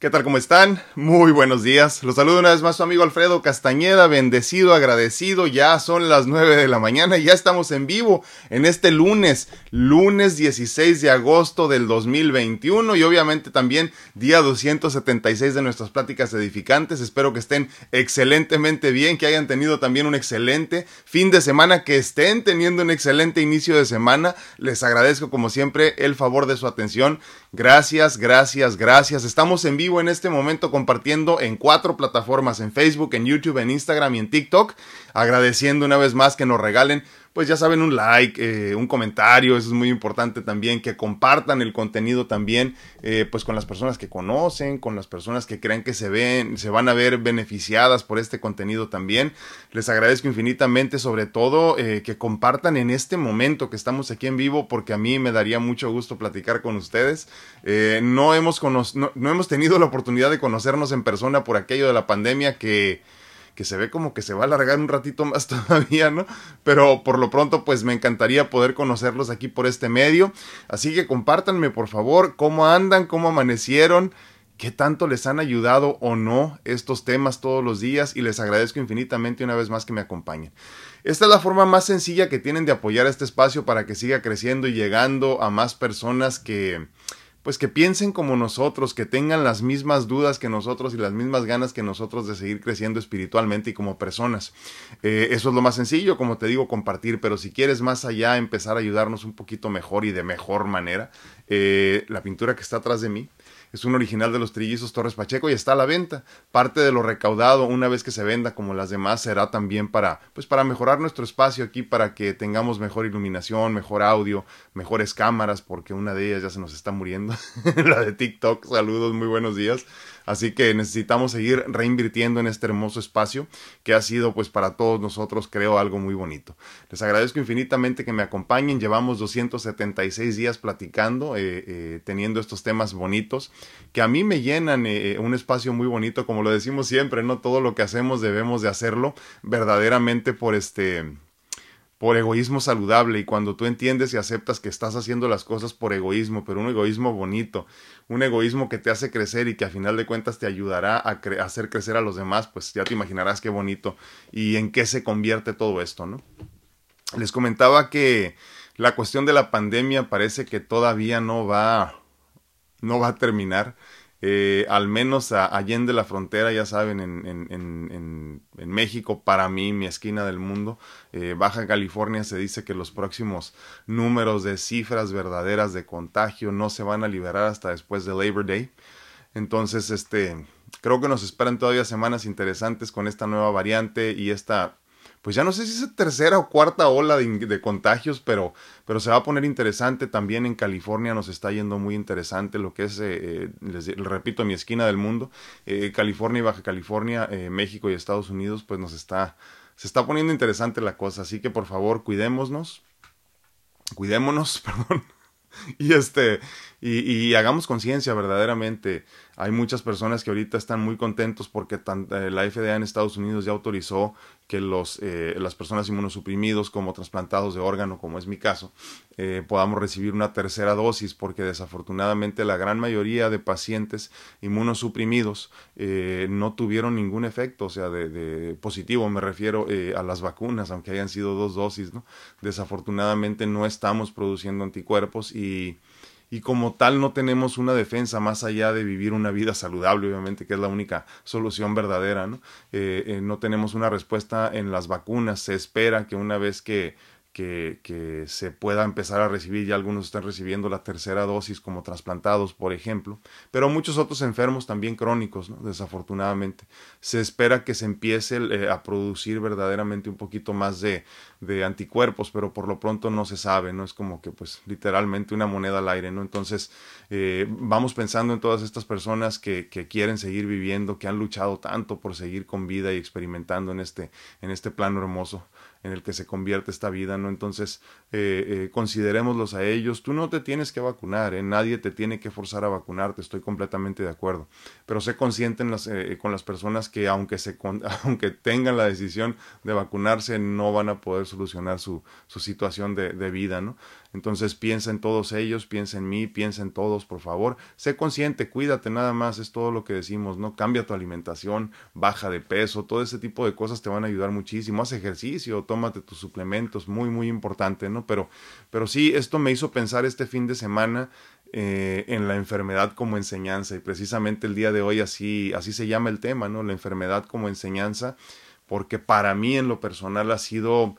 ¿Qué tal? ¿Cómo están? Muy buenos días. Los saludo una vez más su amigo Alfredo Castañeda, bendecido, agradecido. Ya son las 9 de la mañana y ya estamos en vivo en este lunes, lunes 16 de agosto del 2021 y obviamente también día 276 de nuestras pláticas edificantes. Espero que estén excelentemente bien, que hayan tenido también un excelente fin de semana, que estén teniendo un excelente inicio de semana. Les agradezco como siempre el favor de su atención. Gracias, gracias, gracias. Estamos en vivo en este momento compartiendo en cuatro plataformas, en Facebook, en YouTube, en Instagram y en TikTok, agradeciendo una vez más que nos regalen pues ya saben, un like, eh, un comentario, eso es muy importante también, que compartan el contenido también, eh, pues con las personas que conocen, con las personas que crean que se ven, se van a ver beneficiadas por este contenido también. Les agradezco infinitamente, sobre todo, eh, que compartan en este momento que estamos aquí en vivo, porque a mí me daría mucho gusto platicar con ustedes. no, hemos no hemos tenido la oportunidad de conocernos en persona por aquello de la pandemia que que se ve como que se va a alargar un ratito más todavía, ¿no? Pero por lo pronto, pues me encantaría poder conocerlos aquí por este medio. Así que compártanme, por favor, cómo andan, cómo amanecieron qué tanto les han ayudado o no estos temas todos los días y les agradezco infinitamente una vez más que me acompañen. Esta es la forma más sencilla que tienen de apoyar este espacio para que siga creciendo y llegando a más personas que, pues que piensen como nosotros, que tengan las mismas dudas que nosotros y las mismas ganas que nosotros de seguir creciendo espiritualmente y como personas. Eh, eso es lo más sencillo, como te digo, compartir, pero si quieres más allá empezar a ayudarnos un poquito mejor y de mejor manera, eh, la pintura que está atrás de mí es un original de los trillizos Torres Pacheco y está a la venta. Parte de lo recaudado, una vez que se venda como las demás, será también para, pues para mejorar nuestro espacio aquí, para que tengamos mejor iluminación, mejor audio, mejores cámaras, porque una de ellas ya se nos está muriendo. la de TikTok. Saludos, muy buenos días. Así que necesitamos seguir reinvirtiendo en este hermoso espacio que ha sido pues para todos nosotros creo algo muy bonito. Les agradezco infinitamente que me acompañen. Llevamos 276 días platicando, eh, eh, teniendo estos temas bonitos que a mí me llenan eh, un espacio muy bonito, como lo decimos siempre, no todo lo que hacemos debemos de hacerlo verdaderamente por este por egoísmo saludable y cuando tú entiendes y aceptas que estás haciendo las cosas por egoísmo, pero un egoísmo bonito, un egoísmo que te hace crecer y que a final de cuentas te ayudará a, hacer crecer a los demás, pues ya te imaginarás qué bonito y en qué se convierte todo esto, ¿no? Les comentaba que la cuestión de la pandemia parece que todavía no va no va a terminar eh, al menos a Allende la frontera, ya saben, en, en, en, México, para mí, mi esquina del mundo, eh, Baja California, se dice que los próximos números de cifras verdaderas de contagio no se van a liberar hasta después de Labor Day. Entonces, este, creo que nos esperan todavía semanas interesantes con esta nueva variante y esta pues ya no sé si es tercera o cuarta ola de, contagios, pero, pero se va a poner interesante. También en California nos está yendo muy interesante lo que es, eh, eh, les, repito, mi esquina del mundo. Eh, California y Baja California, México y Estados Unidos, pues nos está, se está poniendo interesante la cosa. Así que por favor, cuidémonos. Cuidémonos, perdón. y este, y, y hagamos conciencia verdaderamente. Hay muchas personas que ahorita están muy contentos porque eh, la FDA en Estados Unidos ya autorizó que los, eh, las personas inmunosuprimidos como trasplantados de órgano, como es mi caso, eh, podamos recibir una tercera dosis porque desafortunadamente la gran mayoría de pacientes inmunosuprimidos no tuvieron ningún efecto, o sea, de, de positivo, me refiero a las vacunas, aunque hayan sido dos dosis, ¿no? Desafortunadamente no estamos produciendo anticuerpos y y como tal no tenemos una defensa más allá de vivir una vida saludable, obviamente, que es la única solución verdadera, ¿no? Eh, eh, no tenemos una respuesta en las vacunas. Se espera que una vez que que, se pueda empezar a recibir, ya algunos están recibiendo la tercera dosis como trasplantados, por ejemplo, pero muchos otros enfermos también crónicos, desafortunadamente. Se espera que se empiece eh, a producir verdaderamente un poquito más de, de, anticuerpos, pero por lo pronto no se sabe, ¿no? Es como que pues literalmente una moneda al aire, ¿no? Entonces eh, vamos pensando en todas estas personas que, que quieren seguir viviendo, que han luchado tanto por seguir con vida y experimentando en este, en este plano hermoso en el que se convierte esta vida, ¿no? Entonces, eh, eh, considerémoslos a ellos. Tú no te tienes que vacunar, ¿eh? Nadie te tiene que forzar a vacunarte, estoy completamente de acuerdo. Pero sé consciente eh, con las personas que aunque, se, aunque tengan la decisión de vacunarse, no van a poder solucionar su, su situación de, de vida, ¿no? Entonces piensa en todos ellos, piensa en mí, piensa en todos, por favor. Sé consciente, cuídate nada más, es todo lo que decimos, ¿no? Cambia tu alimentación, baja de peso, todo ese tipo de cosas te van a ayudar muchísimo. Haz ejercicio, tómate tus suplementos, muy, muy importante, ¿no? Pero, pero sí, esto me hizo pensar este fin de semana eh, en la enfermedad como enseñanza y precisamente el día de hoy así, así se llama el tema, ¿no? La enfermedad como enseñanza, porque para mí en lo personal ha sido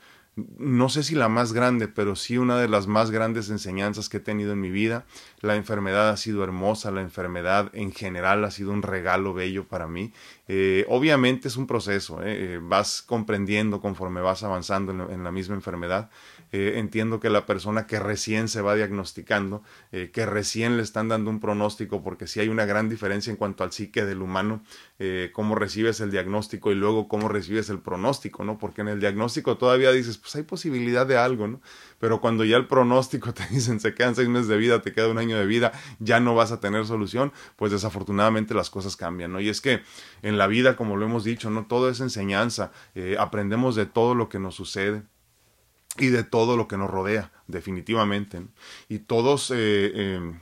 no sé si la más grande, pero sí una de las más grandes enseñanzas que he tenido en mi vida. La enfermedad ha sido hermosa, la enfermedad en general ha sido un regalo bello para mí. Eh, obviamente es un proceso, eh, vas comprendiendo conforme vas avanzando en la misma enfermedad. Eh, entiendo que la persona que recién se va diagnosticando, eh, que recién le están dando un pronóstico, porque sí hay una gran diferencia en cuanto al psique del humano, eh, cómo recibes el diagnóstico y luego cómo recibes el pronóstico, ¿no? Porque en el diagnóstico todavía dices, pues hay posibilidad de algo, ¿no? Pero cuando ya el pronóstico te dicen se quedan seis meses de vida, te queda un año de vida, ya no vas a tener solución, pues desafortunadamente las cosas cambian, ¿no? Y es que en la vida, como lo hemos dicho, ¿no? Todo es enseñanza, aprendemos de todo lo que nos sucede y de todo lo que nos rodea definitivamente. Y todos, eh, em,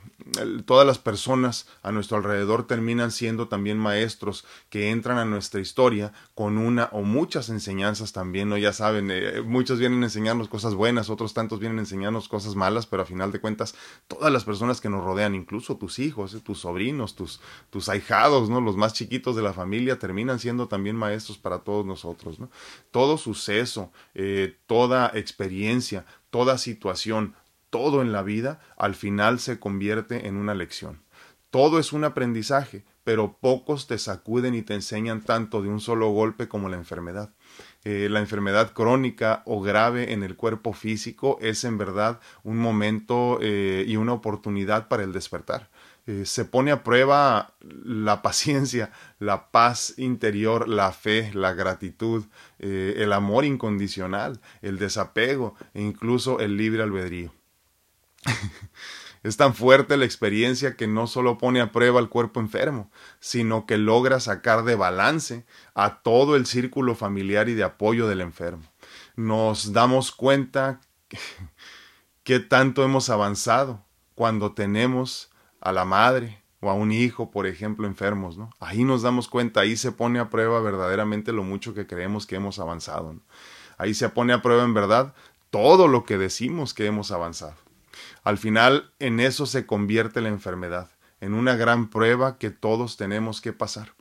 todas las personas a nuestro alrededor terminan siendo también maestros que entran a nuestra historia con una o muchas enseñanzas también, ¿no? Ya saben, eh, muchos vienen a enseñarnos cosas buenas, otros tantos vienen a enseñarnos cosas malas, pero a final de cuentas, todas las personas que nos rodean, incluso tus hijos, eh, tus sobrinos, tus, tus ahijados, ¿no? Los más chiquitos de la familia terminan siendo también maestros para todos nosotros, ¿no? Todo suceso, toda experiencia, toda situación, todo en la vida, al final se convierte en una lección. Todo es un aprendizaje, pero pocos te sacuden y te enseñan tanto de un solo golpe como la enfermedad. Eh, la enfermedad crónica o grave en el cuerpo físico es en verdad un momento eh, y una oportunidad para el despertar. Eh, se pone a prueba la paciencia, la paz interior, la fe, la gratitud, eh, el amor incondicional, el desapego e incluso el libre albedrío. es tan fuerte la experiencia que no solo pone a prueba al cuerpo enfermo, sino que logra sacar de balance a todo el círculo familiar y de apoyo del enfermo. Nos damos cuenta que tanto hemos avanzado cuando tenemos a la madre o a un hijo, por ejemplo, enfermos, ¿no? Ahí nos damos cuenta, ahí se pone a prueba verdaderamente lo mucho que creemos que hemos avanzado. Ahí se pone a prueba en verdad todo lo que decimos que hemos avanzado. Al final, en eso se convierte la enfermedad, en una gran prueba que todos tenemos que pasar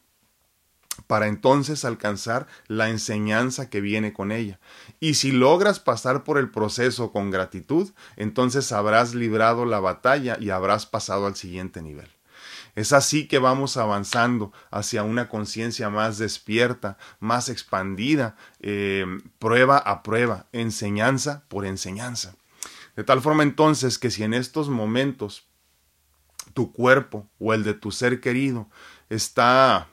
para entonces alcanzar la enseñanza que viene con ella. Y si logras pasar por el proceso con gratitud, entonces habrás librado la batalla y habrás pasado al siguiente nivel. Es así que vamos avanzando hacia una conciencia más despierta, más expandida, eh, prueba a prueba, enseñanza por enseñanza. De tal forma entonces que si en estos momentos tu cuerpo o el de tu ser querido está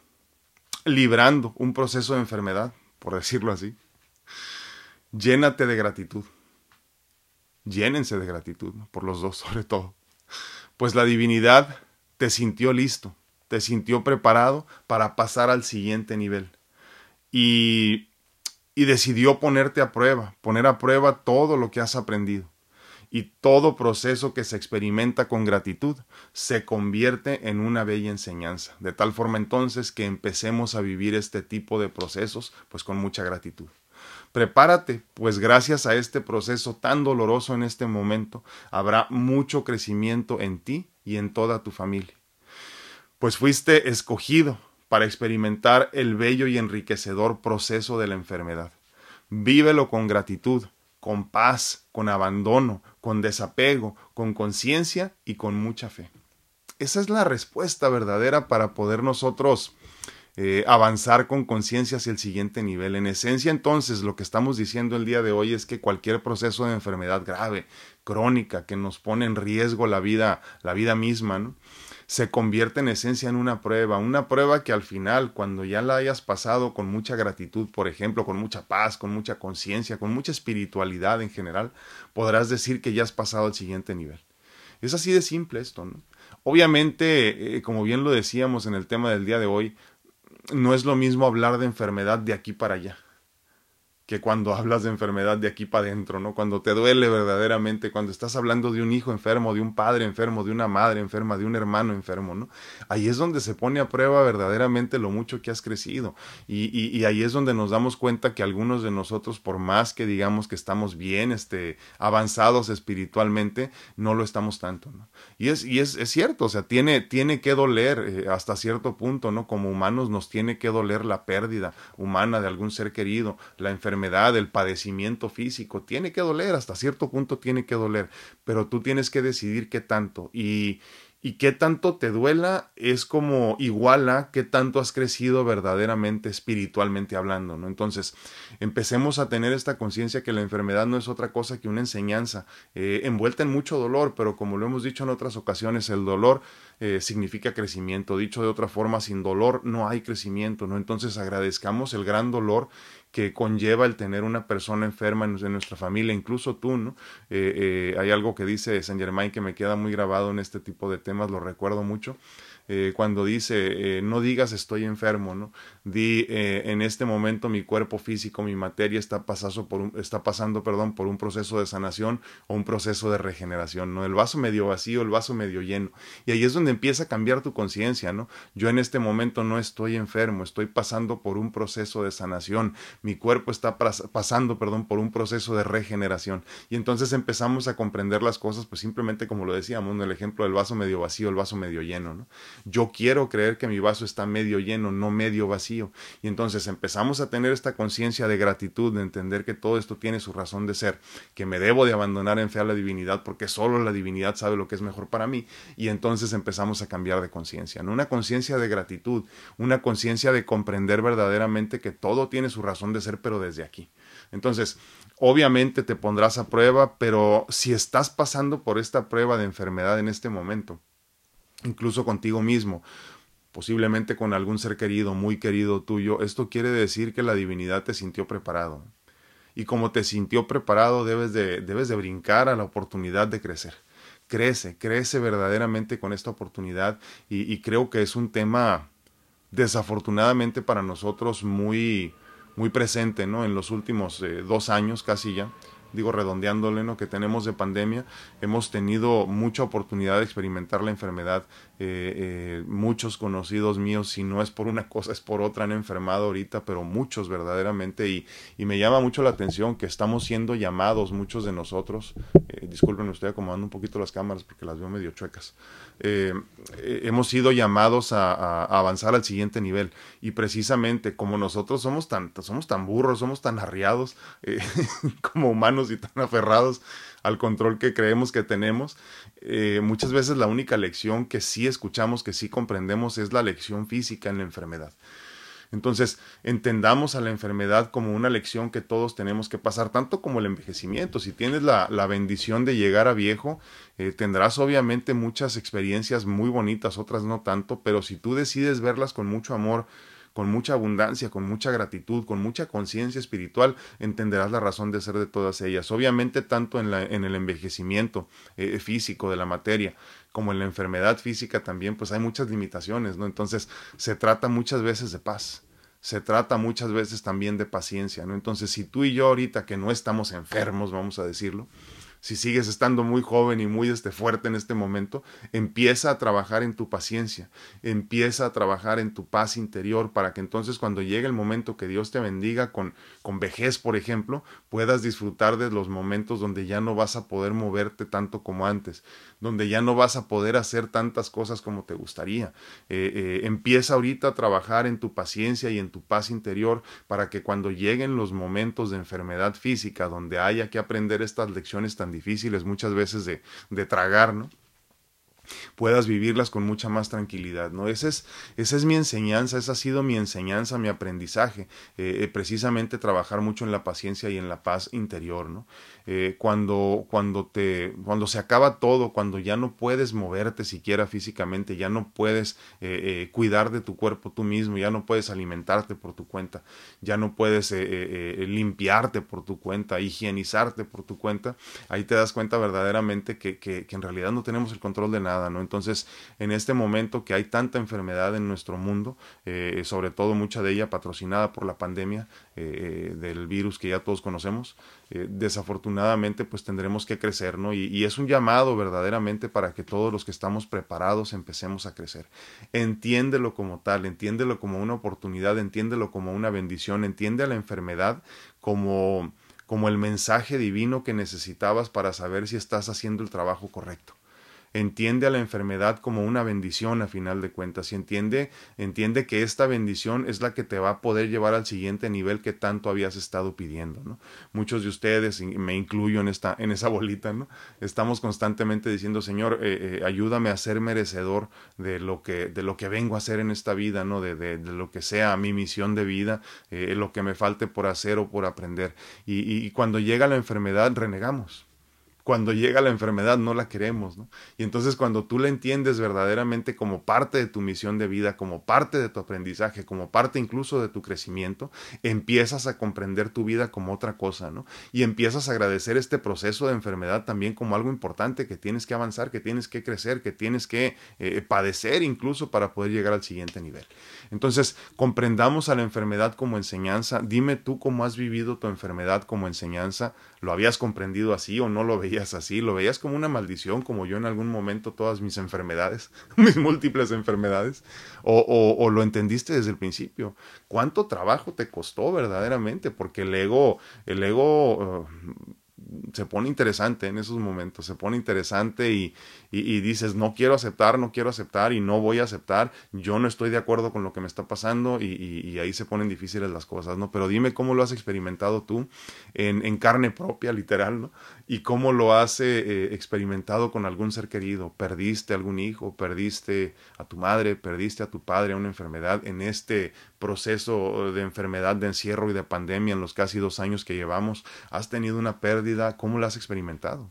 librando un proceso de enfermedad, por decirlo así. Llénate de gratitud. Llénense de gratitud, por los dos sobre todo. Pues la divinidad te sintió listo, te sintió preparado para pasar al siguiente nivel. Y, y decidió ponerte a prueba, poner a prueba todo lo que has aprendido y todo proceso que se experimenta con gratitud se convierte en una bella enseñanza, de tal forma entonces que empecemos a vivir este tipo de procesos pues con mucha gratitud. Prepárate, pues gracias a este proceso tan doloroso en este momento habrá mucho crecimiento en ti y en toda tu familia. Pues fuiste escogido para experimentar el bello y enriquecedor proceso de la enfermedad. Vívelo con gratitud, con paz, con abandono, con desapego, con conciencia y con mucha fe. Esa es la respuesta verdadera para poder nosotros eh, avanzar con conciencia hacia el siguiente nivel. En esencia, entonces, lo que estamos diciendo el día de hoy es que cualquier proceso de enfermedad grave, crónica, que nos pone en riesgo la vida, la vida misma, ¿no? Se convierte en esencia en una prueba, una prueba que al final, cuando ya la hayas pasado con mucha gratitud, por ejemplo, con mucha paz, con mucha conciencia, con mucha espiritualidad en general, podrás decir que ya has pasado al siguiente nivel. Es así de simple esto. Obviamente, eh, como bien lo decíamos en el tema del día de hoy, no es lo mismo hablar de enfermedad de aquí para allá. Que cuando hablas de enfermedad de aquí para adentro, ¿no? Cuando te duele verdaderamente, cuando estás hablando de un hijo enfermo, de un padre enfermo, de una madre enferma, de un hermano enfermo, ¿no? Ahí es donde se pone a prueba verdaderamente lo mucho que has crecido. Y, y, ahí es donde nos damos cuenta que algunos de nosotros, por más que digamos que estamos bien, este, avanzados espiritualmente, no lo estamos tanto. Y es, y es, es cierto, o sea, tiene, tiene que doler eh, hasta cierto punto, ¿no? Como humanos nos tiene que doler la pérdida humana de algún ser querido, la enfermedad el padecimiento físico, tiene que doler, hasta cierto punto tiene que doler, pero tú tienes que decidir qué tanto y, y qué tanto te duela es como igual a qué tanto has crecido verdaderamente espiritualmente hablando, ¿no? Entonces, empecemos a tener esta conciencia que la enfermedad no es otra cosa que una enseñanza, eh, envuelta en mucho dolor, pero como lo hemos dicho en otras ocasiones, el dolor eh, significa crecimiento. Dicho de otra forma, sin dolor no hay crecimiento, ¿no? Entonces agradezcamos el gran dolor que conlleva el tener una persona enferma en, nuestra familia, incluso tú, ¿no? Eh, eh, hay algo que dice Saint Germain que me queda muy grabado en este tipo de temas, lo recuerdo mucho, eh, cuando dice, no digas estoy enfermo, ¿no? Di, eh, en este momento mi cuerpo físico, mi materia está, pasando por un, está pasando perdón, por un proceso de sanación o un proceso de regeneración, ¿no? El vaso medio vacío, el vaso medio lleno. Y ahí es donde empieza a cambiar tu conciencia, ¿no? Yo en este momento no estoy enfermo, estoy pasando por un proceso de sanación, mi cuerpo está pasando, perdón, por un proceso de regeneración. Y entonces empezamos a comprender las cosas, pues simplemente como lo decíamos, en el ejemplo del vaso medio vacío, el vaso medio lleno, ¿no? Yo quiero creer que mi vaso está medio lleno, no medio vacío. Y entonces empezamos a tener esta conciencia de gratitud, de entender que todo esto tiene su razón de ser, que me debo de abandonar en fe a la divinidad porque solo la divinidad sabe lo que es mejor para mí. Y entonces empezamos a cambiar de conciencia, ¿no? Una conciencia de gratitud, una conciencia de comprender verdaderamente que todo tiene su razón de ser, pero desde aquí. Entonces, obviamente te pondrás a prueba, pero si estás pasando por esta prueba de enfermedad en este momento, incluso contigo mismo, posiblemente con algún ser querido, muy querido tuyo, esto quiere decir que la divinidad te sintió preparado. Y como te sintió preparado, debes de, debes de brincar a la oportunidad de crecer. Crece, crece verdaderamente con esta oportunidad y, creo que es un tema desafortunadamente para nosotros muy, muy presente ¿no? en los últimos eh, dos años casi ya digo redondeándole, ¿no? que tenemos de pandemia, hemos tenido mucha oportunidad de experimentar la enfermedad. Eh, eh, muchos conocidos míos, si no es por una cosa, es por otra, han enfermado ahorita, pero muchos verdaderamente. Y, y me llama mucho la atención que estamos siendo llamados, muchos de nosotros, eh, disculpen, estoy acomodando un poquito las cámaras porque las veo medio chuecas, eh, hemos sido llamados a, avanzar al siguiente nivel. Y precisamente como nosotros somos tan, somos tan burros, somos tan arriados eh, como humanos y tan aferrados al control que creemos que tenemos, eh, muchas veces la única lección que sí escuchamos, que sí comprendemos, es la lección física en la enfermedad. Entonces, entendamos a la enfermedad como una lección que todos tenemos que pasar, tanto como el envejecimiento. Si tienes la, la bendición de llegar a viejo, eh, tendrás obviamente muchas experiencias muy bonitas, otras no tanto, pero si tú decides verlas con mucho amor, con mucha abundancia, con mucha gratitud, con mucha conciencia espiritual, entenderás la razón de ser de todas ellas. Obviamente, tanto en, el envejecimiento eh, físico de la materia como en la enfermedad física también, pues hay muchas limitaciones, ¿no? Entonces, se trata muchas veces de paz se trata muchas veces también de paciencia, ¿no? Entonces, si tú y yo ahorita que no estamos enfermos, vamos a decirlo, si sigues estando muy joven y muy este, fuerte en este momento, empieza a trabajar en tu paciencia, empieza a trabajar en tu paz interior para que entonces cuando llegue el momento que Dios te bendiga con, con vejez, por ejemplo, puedas disfrutar de los momentos donde ya no vas a poder moverte tanto como antes, donde ya no vas a poder hacer tantas cosas como te gustaría. Eh, eh, empieza ahorita a trabajar en tu paciencia y en tu paz interior para que cuando lleguen los momentos de enfermedad física donde haya que aprender estas lecciones tan difíciles muchas veces de, de tragar, ¿no? puedas vivirlas con mucha más tranquilidad, ¿no? Esa es, esa es mi enseñanza, esa ha sido mi enseñanza, mi aprendizaje, eh, eh, precisamente trabajar mucho en la paciencia y en la paz interior, ¿no? Eh, cuando, cuando, te, cuando se acaba todo, cuando ya no puedes moverte siquiera físicamente, ya no puedes eh, eh, cuidar de tu cuerpo tú mismo, ya no puedes alimentarte por tu cuenta, ya no puedes limpiarte por tu cuenta, higienizarte por tu cuenta, ahí te das cuenta verdaderamente que, que, que en realidad no tenemos el control de nada ¿no? Entonces, en este momento que hay tanta enfermedad en nuestro mundo, sobre todo mucha de ella patrocinada por la pandemia del virus que ya todos conocemos, desafortunadamente pues tendremos que crecer, ¿no? Y, y es un llamado verdaderamente para que todos los que estamos preparados empecemos a crecer. Entiéndelo como tal, entiéndelo como una oportunidad, entiéndelo como una bendición, entiende a la enfermedad como como el mensaje divino que necesitabas para saber si estás haciendo el trabajo correcto entiende a la enfermedad como una bendición a final de cuentas y entiende, entiende que esta bendición es la que te va a poder llevar al siguiente nivel que tanto habías estado pidiendo, ¿no? Muchos de ustedes, y me incluyo en esta, en esa bolita, ¿no? Estamos constantemente diciendo, Señor, eh, eh, ayúdame a ser merecedor de lo que, de lo que vengo a hacer en esta vida, ¿no? De, de, lo que sea mi misión de vida, eh, lo que me falte por hacer o por aprender. y cuando llega la enfermedad, renegamos cuando llega la enfermedad no la queremos, ¿no? Y entonces cuando tú la entiendes verdaderamente como parte de tu misión de vida, como parte de tu aprendizaje, como parte incluso de tu crecimiento, empiezas a comprender tu vida como otra cosa, ¿no? Y empiezas a agradecer este proceso de enfermedad también como algo importante que tienes que avanzar, que tienes que crecer, que tienes que eh, padecer incluso para poder llegar al siguiente nivel. Entonces, comprendamos a la enfermedad como enseñanza. Dime tú cómo has vivido tu enfermedad como enseñanza. ¿Lo habías comprendido así o no lo veías? así, lo veías como una maldición, como yo en algún momento todas mis enfermedades, mis múltiples enfermedades, o, o, lo entendiste desde el principio. ¿Cuánto trabajo te costó verdaderamente? Porque el ego, el ego... Uh, se pone interesante en esos momentos, se pone interesante y, y, dices, no quiero aceptar, no quiero aceptar y no voy a aceptar, yo no estoy de acuerdo con lo que me está pasando y, y ahí se ponen difíciles las cosas, ¿no? Pero dime cómo lo has experimentado tú en, carne propia, literal, ¿no? Y cómo lo has eh, experimentado con algún ser querido, perdiste algún hijo, perdiste a tu madre, perdiste a tu padre a una enfermedad en este proceso de enfermedad, de encierro y de pandemia en los casi dos años que llevamos, has tenido una pérdida, ¿cómo la has experimentado?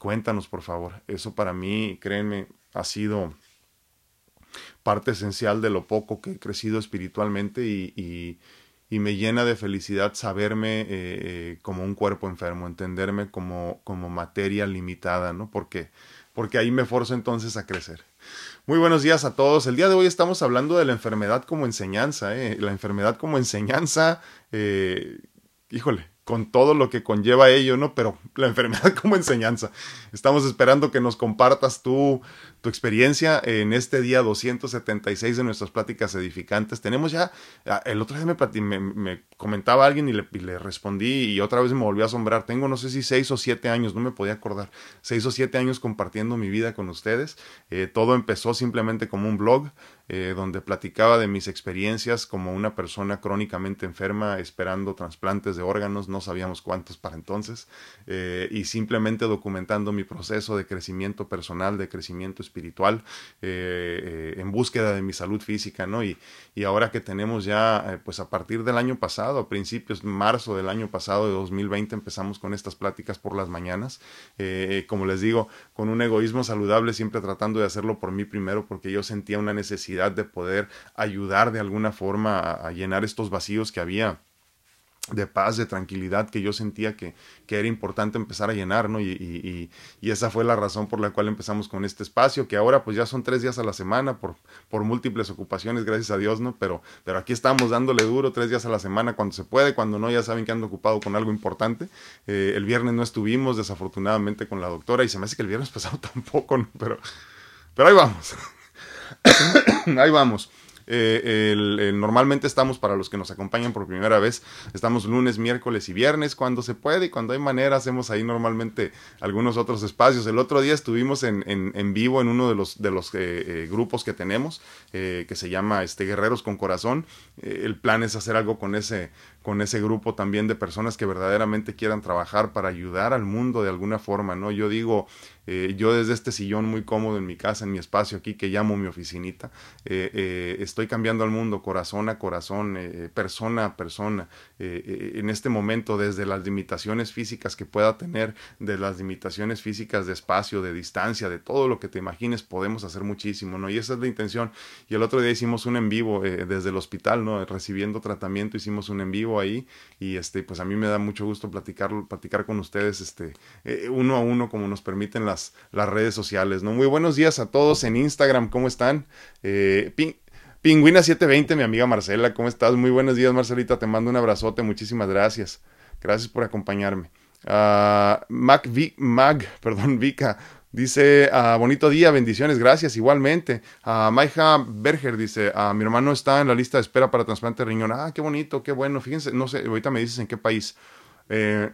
Cuéntanos, por favor. Eso para mí, créenme, ha sido parte esencial de lo poco que he crecido espiritualmente y me llena de felicidad saberme eh, eh, como un cuerpo enfermo, entenderme como, como materia limitada, ¿no? Porque, porque ahí me forzo entonces a crecer. Muy buenos días a todos. El día de hoy estamos hablando de la enfermedad como enseñanza, ¿eh? La enfermedad como enseñanza, eh, híjole, con todo lo que conlleva ello, ¿no? Pero la enfermedad como enseñanza. Estamos esperando que nos compartas tú tu experiencia en este día 276 de nuestras pláticas edificantes. Tenemos ya, ah, el otro día me, me, comentaba alguien y le, le, respondí y otra vez me volvió a asombrar. Tengo no sé si seis o siete años, no me podía acordar, seis o siete años compartiendo mi vida con ustedes. Eh, todo empezó simplemente como un blog eh, donde platicaba de mis experiencias como una persona crónicamente enferma esperando trasplantes de órganos, no sabíamos cuántos para entonces, eh, y simplemente documentando mi proceso de crecimiento personal, de crecimiento espiritual, eh, eh, en búsqueda de mi salud física, ¿no? Y, y ahora que tenemos ya, eh, pues a partir del año pasado, a principios, marzo del año pasado de 2020, empezamos con estas pláticas por las mañanas, como les digo, con un egoísmo saludable, siempre tratando de hacerlo por mí primero, porque yo sentía una necesidad de poder ayudar de alguna forma a llenar estos vacíos que había de paz, de tranquilidad que yo sentía que, que era importante empezar a llenar, ¿no? Y, y, y, esa fue la razón por la cual empezamos con este espacio, que ahora pues ya son tres días a la semana por, por múltiples ocupaciones, gracias a Dios, ¿no? Pero, pero aquí estamos dándole duro tres días a la semana cuando se puede, cuando no, ya saben que ando ocupado con algo importante. Eh, el viernes no estuvimos, desafortunadamente, con la doctora y se me hace que el viernes pasado tampoco, ¿no? Pero, pero ahí vamos. ahí vamos. Eh, el, normalmente estamos, para los que nos acompañan por primera vez, estamos lunes, miércoles y viernes, cuando se puede y cuando hay manera, hacemos ahí normalmente algunos otros espacios. El otro día estuvimos en, en, vivo en uno de los, de los eh, eh, grupos que tenemos, que se llama este, Guerreros con Corazón. el plan es hacer algo con ese, con ese grupo también de personas que verdaderamente quieran trabajar para ayudar al mundo de alguna forma, ¿no? Yo digo, eh, yo desde este sillón muy cómodo en mi casa, en mi espacio aquí, que llamo mi oficinita, eh, eh, estoy cambiando al mundo corazón a corazón, persona a persona, en este momento desde las limitaciones físicas que pueda tener, de las limitaciones físicas de espacio, de distancia, de todo lo que te imagines, podemos hacer muchísimo, ¿no? Y esa es la intención. Y el otro día hicimos un en vivo desde el hospital, ¿no? Recibiendo tratamiento, hicimos un en vivo ahí y este pues a mí me da mucho gusto platicar platicar con ustedes este eh, uno a uno como nos permiten las las redes sociales no muy buenos días a todos en Instagram cómo están eh, Pingüina 720 mi amiga Marcela cómo estás muy buenos días Marcelita te mando un abrazote muchísimas gracias. Gracias por acompañarme. Uh, Mac Mag perdón Vika Dice, ah, bonito día, bendiciones, gracias, igualmente. Uh, Maija Berger dice, uh, mi hermano está en la lista de espera para trasplante de riñón. Ah, qué bonito, qué bueno. Fíjense, no sé, ahorita me dices en qué país. Eh,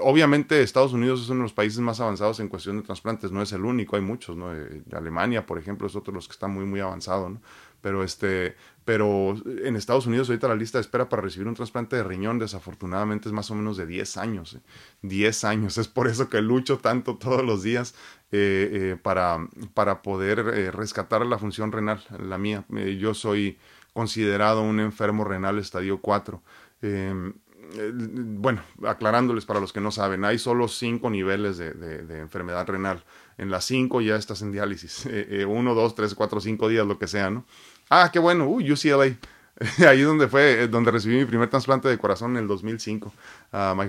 obviamente Estados Unidos es uno de los países más avanzados en cuestión de trasplantes, no es el único, hay muchos, ¿no? Eh, Alemania, por ejemplo, es otro de los que está muy, muy avanzado, ¿no? Pero, este, pero en Estados Unidos ahorita la lista de espera para recibir un trasplante de riñón desafortunadamente es más o menos de 10 años. 10 ¿eh? años. Es por eso que lucho tanto todos los días eh, eh, para, para poder rescatar la función renal, la mía. yo soy considerado un enfermo renal estadio 4. Em, bueno, aclarándoles para los que no saben, hay solo cinco niveles de, de, enfermedad renal. En las cinco ya estás en diálisis. uno, dos, tres, cuatro, cinco días, lo que sea, ¿no? Ah, qué bueno, uy, UCLA. Ahí donde fue, eh, donde recibí mi primer trasplante de corazón en el 2005. Ah, my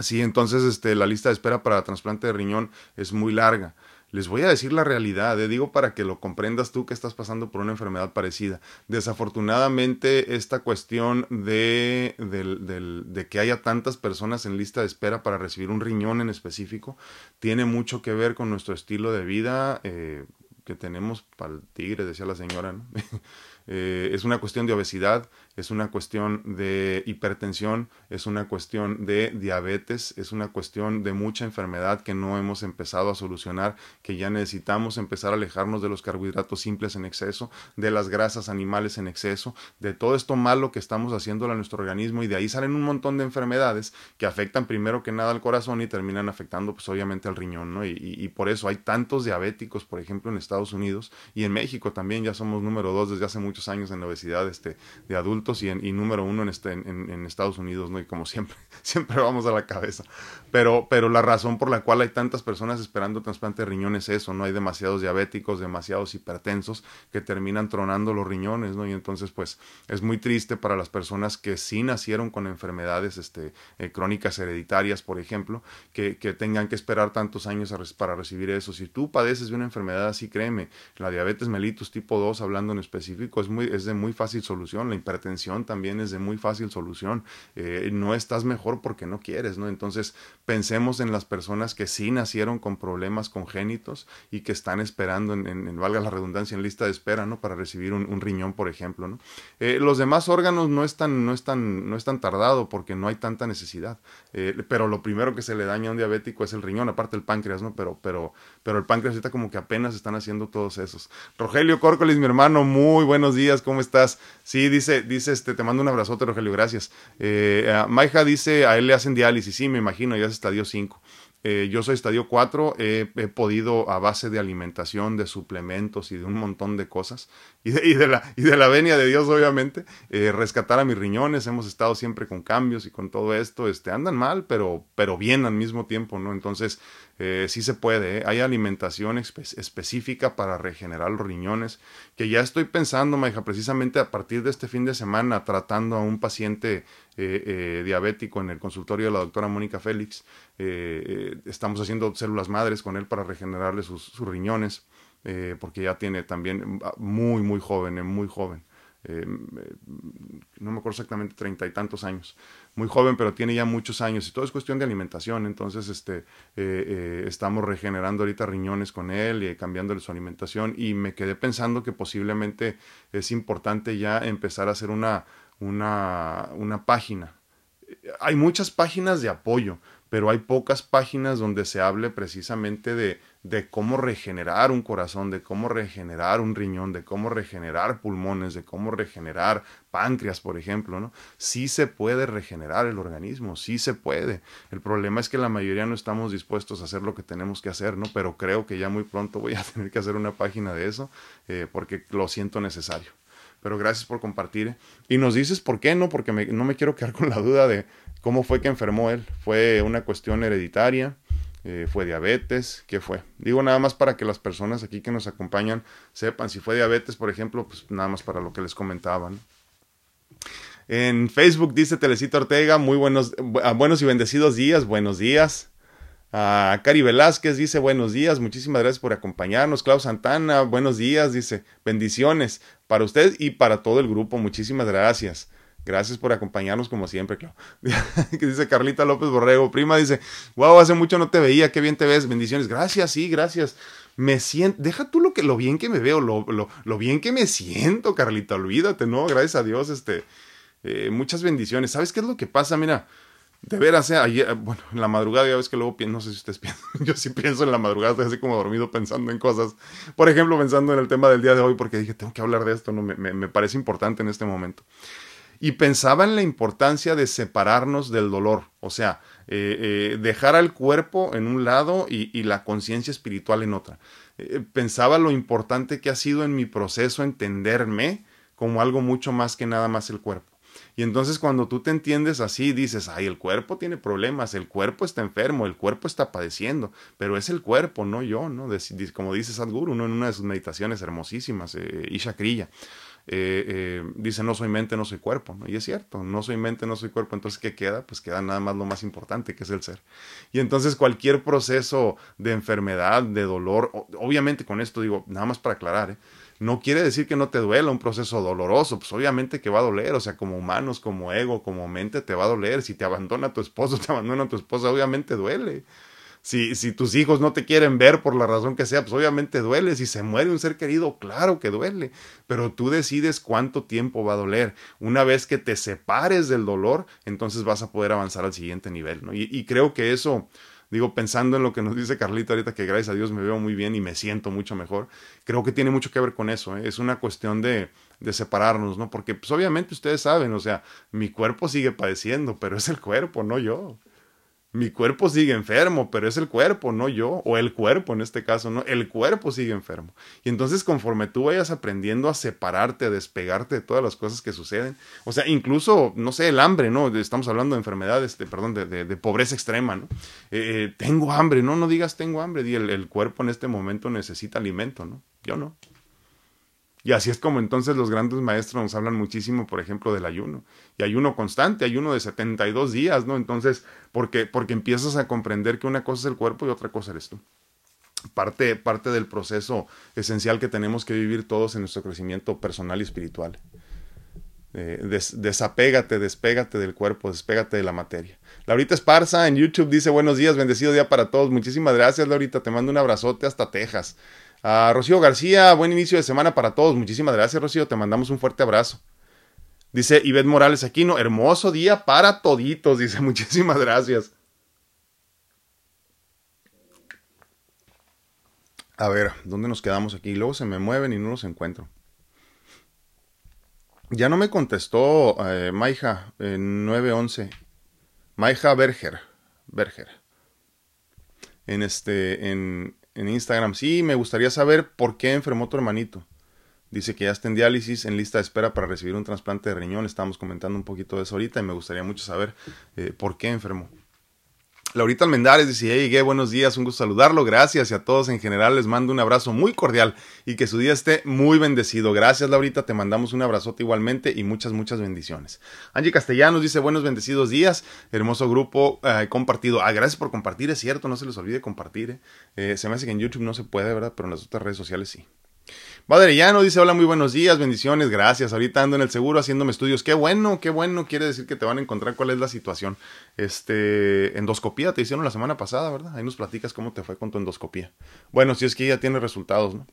Sí, entonces este, la lista de espera para trasplante de riñón es muy larga. Les voy a decir la realidad, eh, digo para que lo comprendas tú que estás pasando por una enfermedad parecida. Desafortunadamente, esta cuestión de, de, que haya tantas personas en lista de espera para recibir un riñón en específico tiene mucho que ver con nuestro estilo de vida. Eh, que tenemos para el tigre, decía la señora, ¿no? Eh, es una cuestión de obesidad, es una cuestión de hipertensión, es una cuestión de diabetes, es una cuestión de mucha enfermedad que no hemos empezado a solucionar, que ya necesitamos empezar a alejarnos de los carbohidratos simples en exceso, de las grasas animales en exceso, de todo esto malo que estamos haciendo a nuestro organismo y de ahí salen un montón de enfermedades que afectan primero que nada al corazón y terminan afectando pues obviamente al riñón, ¿no? Y, por eso hay tantos diabéticos, por ejemplo, en Estados Unidos y en México también ya somos número dos desde hace mucho muchos años en obesidad este, de adultos y, en, y número uno en, este, en, en, Estados Unidos, ¿no? Y como siempre, siempre vamos a la cabeza. Pero, pero la razón por la cual hay tantas personas esperando trasplante de riñón es eso, ¿no? Hay demasiados diabéticos, demasiados hipertensos que terminan tronando los riñones, ¿no? Y entonces, pues, es muy triste para las personas que sí nacieron con enfermedades este, eh, crónicas hereditarias, por ejemplo, que, que tengan que esperar tantos años para recibir eso. Si tú padeces de una enfermedad así, créeme, la diabetes mellitus tipo 2, hablando en específico, es, muy, es de muy fácil solución, la hipertensión también es de muy fácil solución, eh, no estás mejor porque no quieres, ¿no? Entonces pensemos en las personas que sí nacieron con problemas congénitos y que están esperando, en, valga la redundancia, en lista de espera, ¿no? Para recibir un, riñón, por ejemplo, ¿no? Eh, los demás órganos no están, no, están, no están tardado porque no hay tanta necesidad, eh, pero lo primero que se le daña a un diabético es el riñón, aparte el páncreas, ¿no? Pero, pero, pero el páncreas ahorita como que apenas están haciendo todos esos. Rogelio Córcolis, mi hermano, muy buenos días, ¿cómo estás? Sí, dice, dice, este, te mando un abrazote, Rogelio, gracias. Eh, Maija dice, a él le hacen diálisis, sí, me imagino, ya es estadio 5. Eh, yo soy estadio 4, he, podido a base de alimentación, de suplementos y de un montón de cosas, y de, y de, la, y de la venia de Dios obviamente, eh, rescatar a mis riñones, hemos estado siempre con cambios y con todo esto, este, andan mal, pero, pero bien al mismo tiempo, ¿no? Entonces, eh, sí se puede, ¿eh? hay alimentación específica para regenerar los riñones, que ya estoy pensando, Maija, precisamente a partir de este fin de semana, tratando a un paciente eh, diabético en el consultorio de la doctora Mónica Félix, estamos haciendo células madres con él para regenerarle sus riñones, porque ya tiene también muy, muy joven, muy joven. no me acuerdo exactamente, treinta y tantos años muy joven, pero tiene ya muchos años y todo es cuestión de alimentación. Entonces, este, eh, eh, estamos regenerando ahorita riñones con él y cambiándole su alimentación y me quedé pensando que posiblemente es importante ya empezar a hacer una, una, una página. Hay muchas páginas de apoyo, pero hay pocas páginas donde se hable precisamente de, de cómo regenerar un corazón, de cómo regenerar un riñón, de cómo regenerar pulmones, de cómo regenerar páncreas, por ejemplo, ¿no? Sí se puede regenerar el organismo, sí se puede. El problema es que la mayoría no estamos dispuestos a hacer lo que tenemos que hacer, ¿no? Pero creo que ya muy pronto voy a tener que hacer una página de eso eh, porque lo siento necesario. Pero gracias por compartir. ¿eh? Y nos dices por qué, ¿no? Porque no me quiero quedar con la duda de cómo fue que enfermó él. ¿Fue una cuestión hereditaria? Eh, fue diabetes, ¿qué fue? Digo nada más para que las personas aquí que nos acompañan sepan si fue diabetes, por ejemplo, pues nada más para lo que les comentaban. En Facebook dice Telecito Ortega, muy buenos, buenos y bendecidos días, buenos días. A Cari Velázquez dice buenos días, muchísimas gracias por acompañarnos. Clau Santana, buenos días, dice bendiciones para usted y para todo el grupo, muchísimas gracias. Gracias por acompañarnos como siempre, Clau. que dice Carlita López Borrego, prima, dice, wow, hace mucho no te veía, qué bien te ves, bendiciones. Gracias, sí, gracias. Me siento, deja tú lo que, lo bien que me veo, lo, lo, bien que me siento, Carlita, olvídate, ¿no? Gracias a Dios, este, eh, muchas bendiciones. ¿Sabes qué es lo que pasa? Mira, de veras, eh, ayer, bueno, en la madrugada ya ves que luego pienso, no sé si ustedes piensan, yo sí pienso en la madrugada, estoy así como dormido pensando en cosas. Por ejemplo, pensando en el tema del día de hoy, porque dije, tengo que hablar de esto, ¿no? me, me, parece importante en este momento. Y pensaba en la importancia de separarnos del dolor, o sea, eh, eh, dejar al cuerpo en un lado y, y la conciencia espiritual en otra. Eh, pensaba lo importante que ha sido en mi proceso entenderme como algo mucho más que nada más el cuerpo. Y entonces cuando tú te entiendes así, dices, ay, el cuerpo tiene problemas, el cuerpo está enfermo, el cuerpo está padeciendo, pero es el cuerpo, no yo, ¿no? como dice Sadhguru, ¿no? en una de sus meditaciones hermosísimas, Isha Kriya. Eh, eh, dice no soy mente, no soy cuerpo, y es cierto, no soy mente, no soy cuerpo, entonces ¿qué queda? Pues queda nada más lo más importante, que es el ser. Y entonces cualquier proceso de enfermedad, de dolor, obviamente con esto digo, nada más para aclarar, ¿eh? no quiere decir que no te duela un proceso doloroso, pues obviamente que va a doler, o sea, como humanos, como ego, como mente, te va a doler. Si te abandona tu esposo, te abandona tu esposa, obviamente duele. Si, si tus hijos no te quieren ver por la razón que sea, pues obviamente duele. Si se muere un ser querido, claro que duele. Pero tú decides cuánto tiempo va a doler. Una vez que te separes del dolor, entonces vas a poder avanzar al siguiente nivel. ¿no? Y, y creo que eso, digo, pensando en lo que nos dice Carlita ahorita, que gracias a Dios me veo muy bien y me siento mucho mejor, creo que tiene mucho que ver con eso, ¿eh? es una cuestión de, de separarnos, ¿no? Porque pues obviamente ustedes saben, o sea, mi cuerpo sigue padeciendo, pero es el cuerpo, no yo mi cuerpo sigue enfermo, pero es el cuerpo, no yo, o el cuerpo en este caso, no, el cuerpo sigue enfermo. Y entonces conforme tú vayas aprendiendo a separarte, a despegarte de todas las cosas que suceden, o sea, incluso, no sé, el hambre, ¿no? Estamos hablando de enfermedades, de, perdón, de, de, pobreza extrema, ¿no? Eh, eh, tengo hambre, no, no digas tengo hambre, di el, el cuerpo en este momento necesita alimento, ¿no? Yo no. Y así es como entonces los grandes maestros nos hablan muchísimo, por ejemplo, del ayuno. Y ayuno constante, ayuno de 72 días, ¿no? Entonces, porque, porque empiezas a comprender que una cosa es el cuerpo y otra cosa eres tú. Parte, parte del proceso esencial que tenemos que vivir todos en nuestro crecimiento personal y espiritual. Eh, desapégate, despégate del cuerpo, despégate de la materia. Laurita Esparza en YouTube dice buenos días, bendecido día para todos. Muchísimas gracias, Laurita. Te mando un abrazote hasta Texas. A Rocío García, buen inicio de semana para todos. Muchísimas gracias, Rocío. Te mandamos un fuerte abrazo. Dice Ivette Morales Aquino, hermoso día para toditos. Dice, muchísimas gracias. A ver, ¿dónde nos quedamos aquí? Luego se me mueven y no los encuentro. Ya no me contestó eh, Maija en 911. Maija Berger. Berger. En este, en, en Instagram. Sí, me gustaría saber por qué enfermó tu hermanito. Dice que ya está en diálisis, en lista de espera para recibir un trasplante de riñón. Estamos comentando un poquito de eso ahorita y me gustaría mucho saber eh, por qué enfermó. Laurita Almendares dice, hey, llegué, buenos días, un gusto saludarlo, gracias y a todos en general les mando un abrazo muy cordial y que su día esté muy bendecido. Gracias Laurita, te mandamos un abrazote igualmente y muchas, muchas bendiciones. Angie Castellanos dice, buenos bendecidos días, hermoso grupo eh, compartido. Ah, gracias por compartir, es cierto, no se les olvide compartir. Eh. Eh, se me hace que en YouTube no se puede, ¿verdad? Pero en las otras redes sociales sí. Vaderellano dice, hola, muy buenos días, bendiciones, gracias. Ahorita ando en el seguro haciéndome estudios. Qué bueno, qué bueno. Quiere decir que te van a encontrar cuál es la situación. Este, endoscopía te hicieron la semana pasada, ¿verdad? Ahí nos platicas cómo te fue con tu endoscopía. Bueno, si es que ya tiene resultados, ¿no?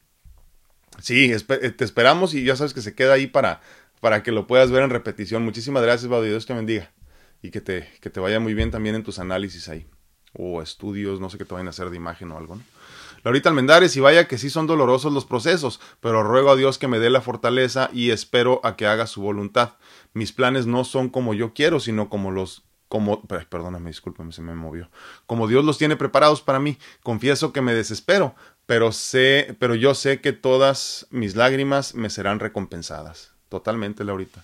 Sí, eh, te esperamos y ya sabes que se queda ahí para, para que lo puedas ver en repetición. Muchísimas gracias, Baudio. Dios te bendiga. Y que te, que te vaya muy bien también en tus análisis ahí. O estudios, no sé qué te vayan a hacer de imagen o algo, ¿no? Laurita Almendares, y vaya que sí son dolorosos los procesos, pero ruego a Dios que me dé la fortaleza y espero a que haga su voluntad. Mis planes no son como yo quiero, sino como los como, perdóname, discúlpame, se me movió. Como Dios los tiene preparados para mí, confieso que me desespero, pero sé, pero yo sé que todas mis lágrimas me serán recompensadas. Totalmente, Laurita.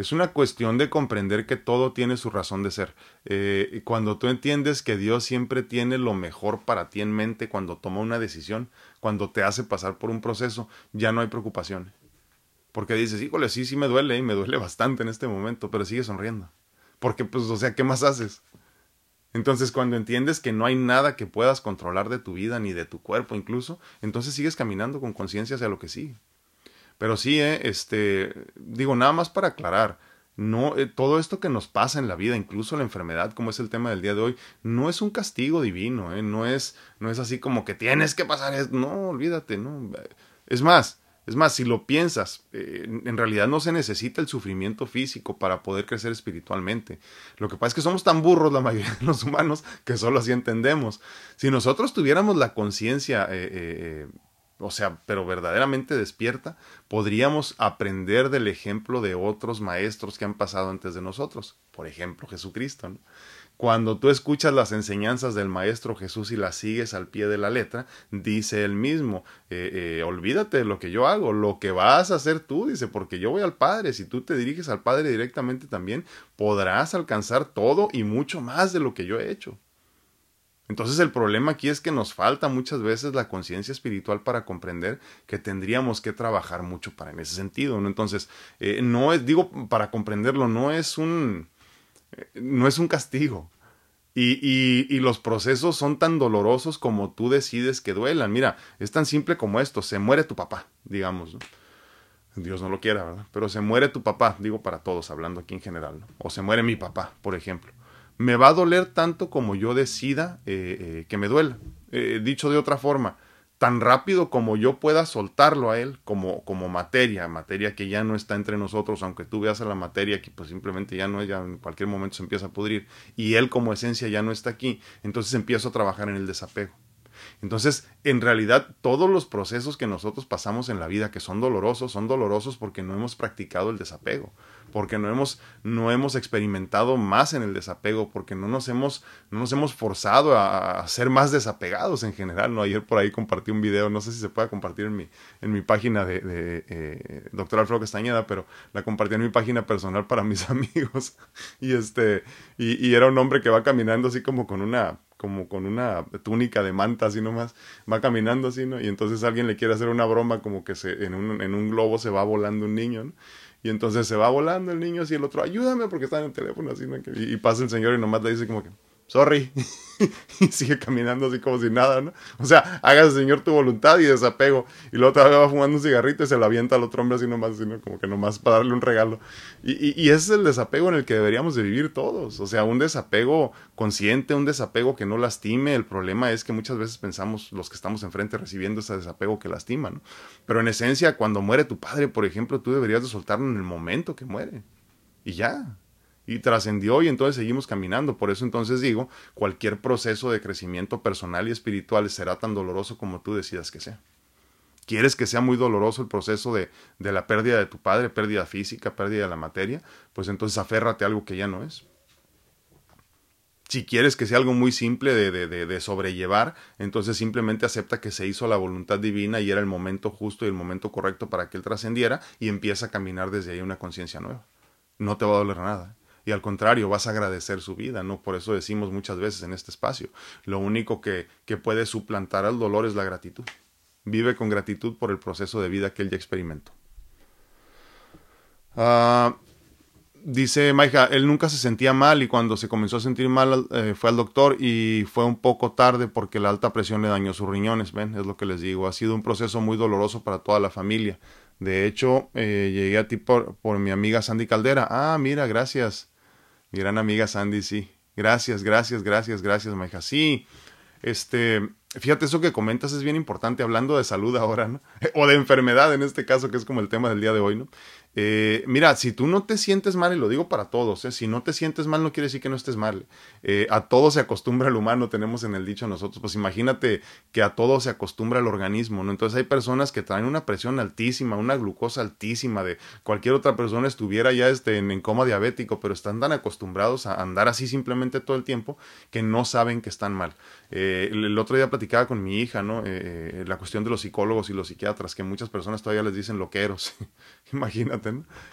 Es una cuestión de comprender que todo tiene su razón de ser. Eh, cuando tú entiendes que Dios siempre tiene lo mejor para ti en mente cuando toma una decisión, cuando te hace pasar por un proceso, ya no hay preocupación. Porque dices, híjole, sí, sí me duele, y me duele bastante en este momento, pero sigue sonriendo. Porque, pues, o sea, ¿qué más haces? Entonces, cuando entiendes que no hay nada que puedas controlar de tu vida, ni de tu cuerpo incluso, entonces sigues caminando con conciencia hacia lo que sigue. Pero sí, eh, este, digo, nada más para aclarar, no, eh, todo esto que nos pasa en la vida, incluso la enfermedad, como es el tema del día de hoy, no es un castigo divino, eh, no, es, no es así como que tienes que pasar, es, no, olvídate, no. Es más, es más, si lo piensas, en realidad no se necesita el sufrimiento físico para poder crecer espiritualmente. Lo que pasa es que somos tan burros la mayoría de los humanos que solo así entendemos. Si nosotros tuviéramos la conciencia, eh, eh, o sea, pero verdaderamente despierta, podríamos aprender del ejemplo de otros maestros que han pasado antes de nosotros. Por ejemplo, Jesucristo. ¿no? Cuando tú escuchas las enseñanzas del Maestro Jesús y las sigues al pie de la letra, dice él mismo, eh, eh, olvídate de lo que yo hago, lo que vas a hacer tú, dice, porque yo voy al Padre, si tú te diriges al Padre directamente también, podrás alcanzar todo y mucho más de lo que yo he hecho. Entonces el problema aquí es que nos falta muchas veces la conciencia espiritual para comprender que tendríamos que trabajar mucho para en ese sentido, ¿no? Entonces, eh, no es, digo, para comprenderlo, no es un no es un castigo. Y, y, los procesos son tan dolorosos como tú decides que duelan. Mira, es tan simple como esto. Se muere tu papá, digamos. Dios no lo quiera, ¿verdad? Pero se muere tu papá, digo para todos, hablando aquí en general. ¿no? O se muere mi papá, por ejemplo. Me va a doler tanto como yo decida eh, eh, que me duela. Eh, dicho de otra forma, tan rápido como yo pueda soltarlo a él como, como materia, materia que ya no está entre nosotros, aunque tú veas a la materia que pues simplemente ya no, ya en cualquier momento se empieza a pudrir, y él como esencia ya no está aquí, entonces empiezo a trabajar en el desapego. Entonces, en realidad, todos los procesos que nosotros pasamos en la vida que son dolorosos, son dolorosos porque no hemos practicado el desapego, porque no hemos, no hemos experimentado más en el desapego, porque no nos hemos, no nos hemos forzado a, ser más desapegados en general. ¿no? Ayer por ahí compartí un video, no sé si se puede compartir en mi, en mi página de, de eh, Doctor Alfredo Castañeda, pero la compartí en mi página personal para mis amigos. y este, y, era un hombre que va caminando así como con una como con una túnica de manta así nomás, va caminando así, ¿no? Y entonces alguien le quiere hacer una broma como que se, en, un, en un globo se va volando un niño, ¿no? Y entonces se va volando el niño así, el otro, ayúdame porque está en el teléfono así, ¿no? Y, y pasa el señor y nomás le dice como que, sorry. y sigue caminando así como si nada, ¿no? O sea, hágase Señor tu voluntad y desapego. Y luego vez va fumando un cigarrito y se lo avienta al otro hombre así nomás, sino como que nomás para darle un regalo. Y, y, y, ese es el desapego en el que deberíamos de vivir todos. O sea, un desapego consciente, un desapego que no lastime. El problema es que muchas veces pensamos los que estamos enfrente recibiendo ese desapego que lastima, ¿no? Pero en esencia, cuando muere tu padre, por ejemplo, tú deberías de soltarlo en el momento que muere. Y ya, y trascendió y entonces seguimos caminando. Por eso entonces digo, cualquier proceso de crecimiento personal y espiritual será tan doloroso como tú decidas que sea. ¿Quieres que sea muy doloroso el proceso de, de la pérdida de tu padre, pérdida física, pérdida de la materia? Pues entonces aférrate a algo que ya no es. Si quieres que sea algo muy simple de, de, de, de, sobrellevar, entonces simplemente acepta que se hizo la voluntad divina y era el momento justo y el momento correcto para que él trascendiera y empieza a caminar desde ahí una conciencia nueva. No te va a doler nada y al contrario vas a agradecer su vida, ¿no? Por eso decimos muchas veces en este espacio, lo único que, que puede suplantar al dolor es la gratitud. Vive con gratitud por el proceso de vida que él ya experimentó. Uh, dice Maija, él nunca se sentía mal y cuando se comenzó a sentir mal eh, fue al doctor y fue un poco tarde porque la alta presión le dañó sus riñones, ven, es lo que les digo, ha sido un proceso muy doloroso para toda la familia. De hecho, eh, llegué a ti por, por mi amiga Sandy Caldera. Ah, mira, gracias. Mi gran amiga Sandy, sí. Gracias, gracias, gracias, gracias, Maija. Sí, este, fíjate, eso que comentas es bien importante, hablando de salud ahora, ¿no? O de enfermedad en este caso, que es como el tema del día de hoy, ¿no? Eh, mira, si tú no te sientes mal, y lo digo para todos, ¿eh? si no te sientes mal no quiere decir que no estés mal. Eh, a todo se acostumbra el humano, tenemos en el dicho nosotros, pues imagínate que a todo se acostumbra el organismo, ¿no? Entonces hay personas que traen una presión altísima, una glucosa altísima, de cualquier otra persona estuviera ya este, en, coma diabético, pero están tan acostumbrados a andar así simplemente todo el tiempo que no saben que están mal. Eh, el, otro día platicaba con mi hija, ¿no? La cuestión de los psicólogos y los psiquiatras, que muchas personas todavía les dicen loqueros, imagínate,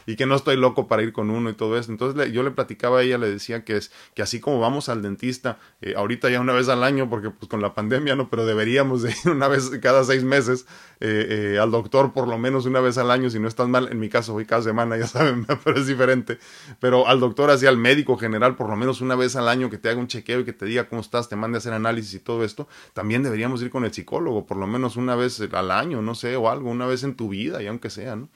Y que no estoy loco para ir con uno y todo eso. Entonces yo le platicaba a ella, le decía que es que así como vamos al dentista, eh, ahorita ya una vez al año, porque pues con la pandemia, ¿no? Pero deberíamos de ir una vez cada seis meses eh, al doctor por lo menos una vez al año, si no estás mal, en mi caso voy cada semana, ya saben, pero es diferente. Pero al doctor, así al médico general, por lo menos una vez al año que te haga un chequeo y que te diga cómo estás, te mande a hacer análisis y todo esto, también deberíamos ir con el psicólogo, por lo menos una vez al año, no sé, o algo, una vez en tu vida, y aunque sea, ¿no?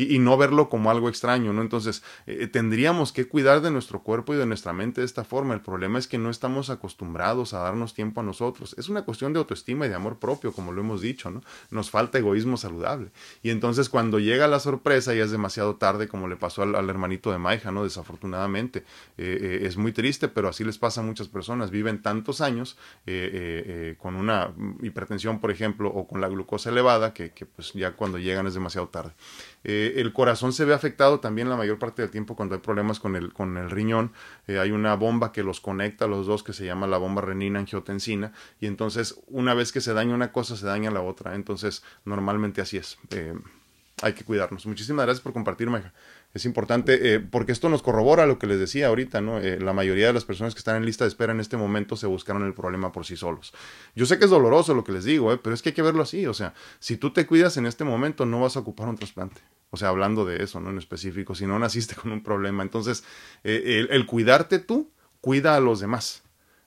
Y, no verlo como algo extraño, ¿no? Entonces, eh, tendríamos que cuidar de nuestro cuerpo y de nuestra mente de esta forma. El problema es que no estamos acostumbrados a darnos tiempo a nosotros. Es una cuestión de autoestima y de amor propio, como lo hemos dicho, ¿no? Nos falta egoísmo saludable. Y entonces cuando llega la sorpresa ya es demasiado tarde, como le pasó al, hermanito de Maija, ¿no? Desafortunadamente. Eh, eh, es muy triste, pero así les pasa a muchas personas. Viven tantos años con una hipertensión, por ejemplo, o con la glucosa elevada, que, pues ya cuando llegan es demasiado tarde. Eh, el corazón se ve afectado también la mayor parte del tiempo cuando hay problemas con el, con el riñón. Eh, hay una bomba que los conecta los dos que se llama la bomba renina-angiotensina y entonces una vez que se daña una cosa se daña la otra. Entonces normalmente así es. Eh, hay que cuidarnos. Muchísimas gracias por compartir, Maja es importante eh, porque esto nos corrobora lo que les decía ahorita, ¿no? Eh, la mayoría de las personas que están en lista de espera en este momento se buscaron el problema por sí solos. Yo sé que es doloroso lo que les digo, ¿eh? pero es que hay que verlo así, o sea, si tú te cuidas en este momento no vas a ocupar un trasplante. O sea, hablando de eso, ¿no? En específico, si no naciste con un problema. Entonces, el cuidarte tú, cuida a los demás.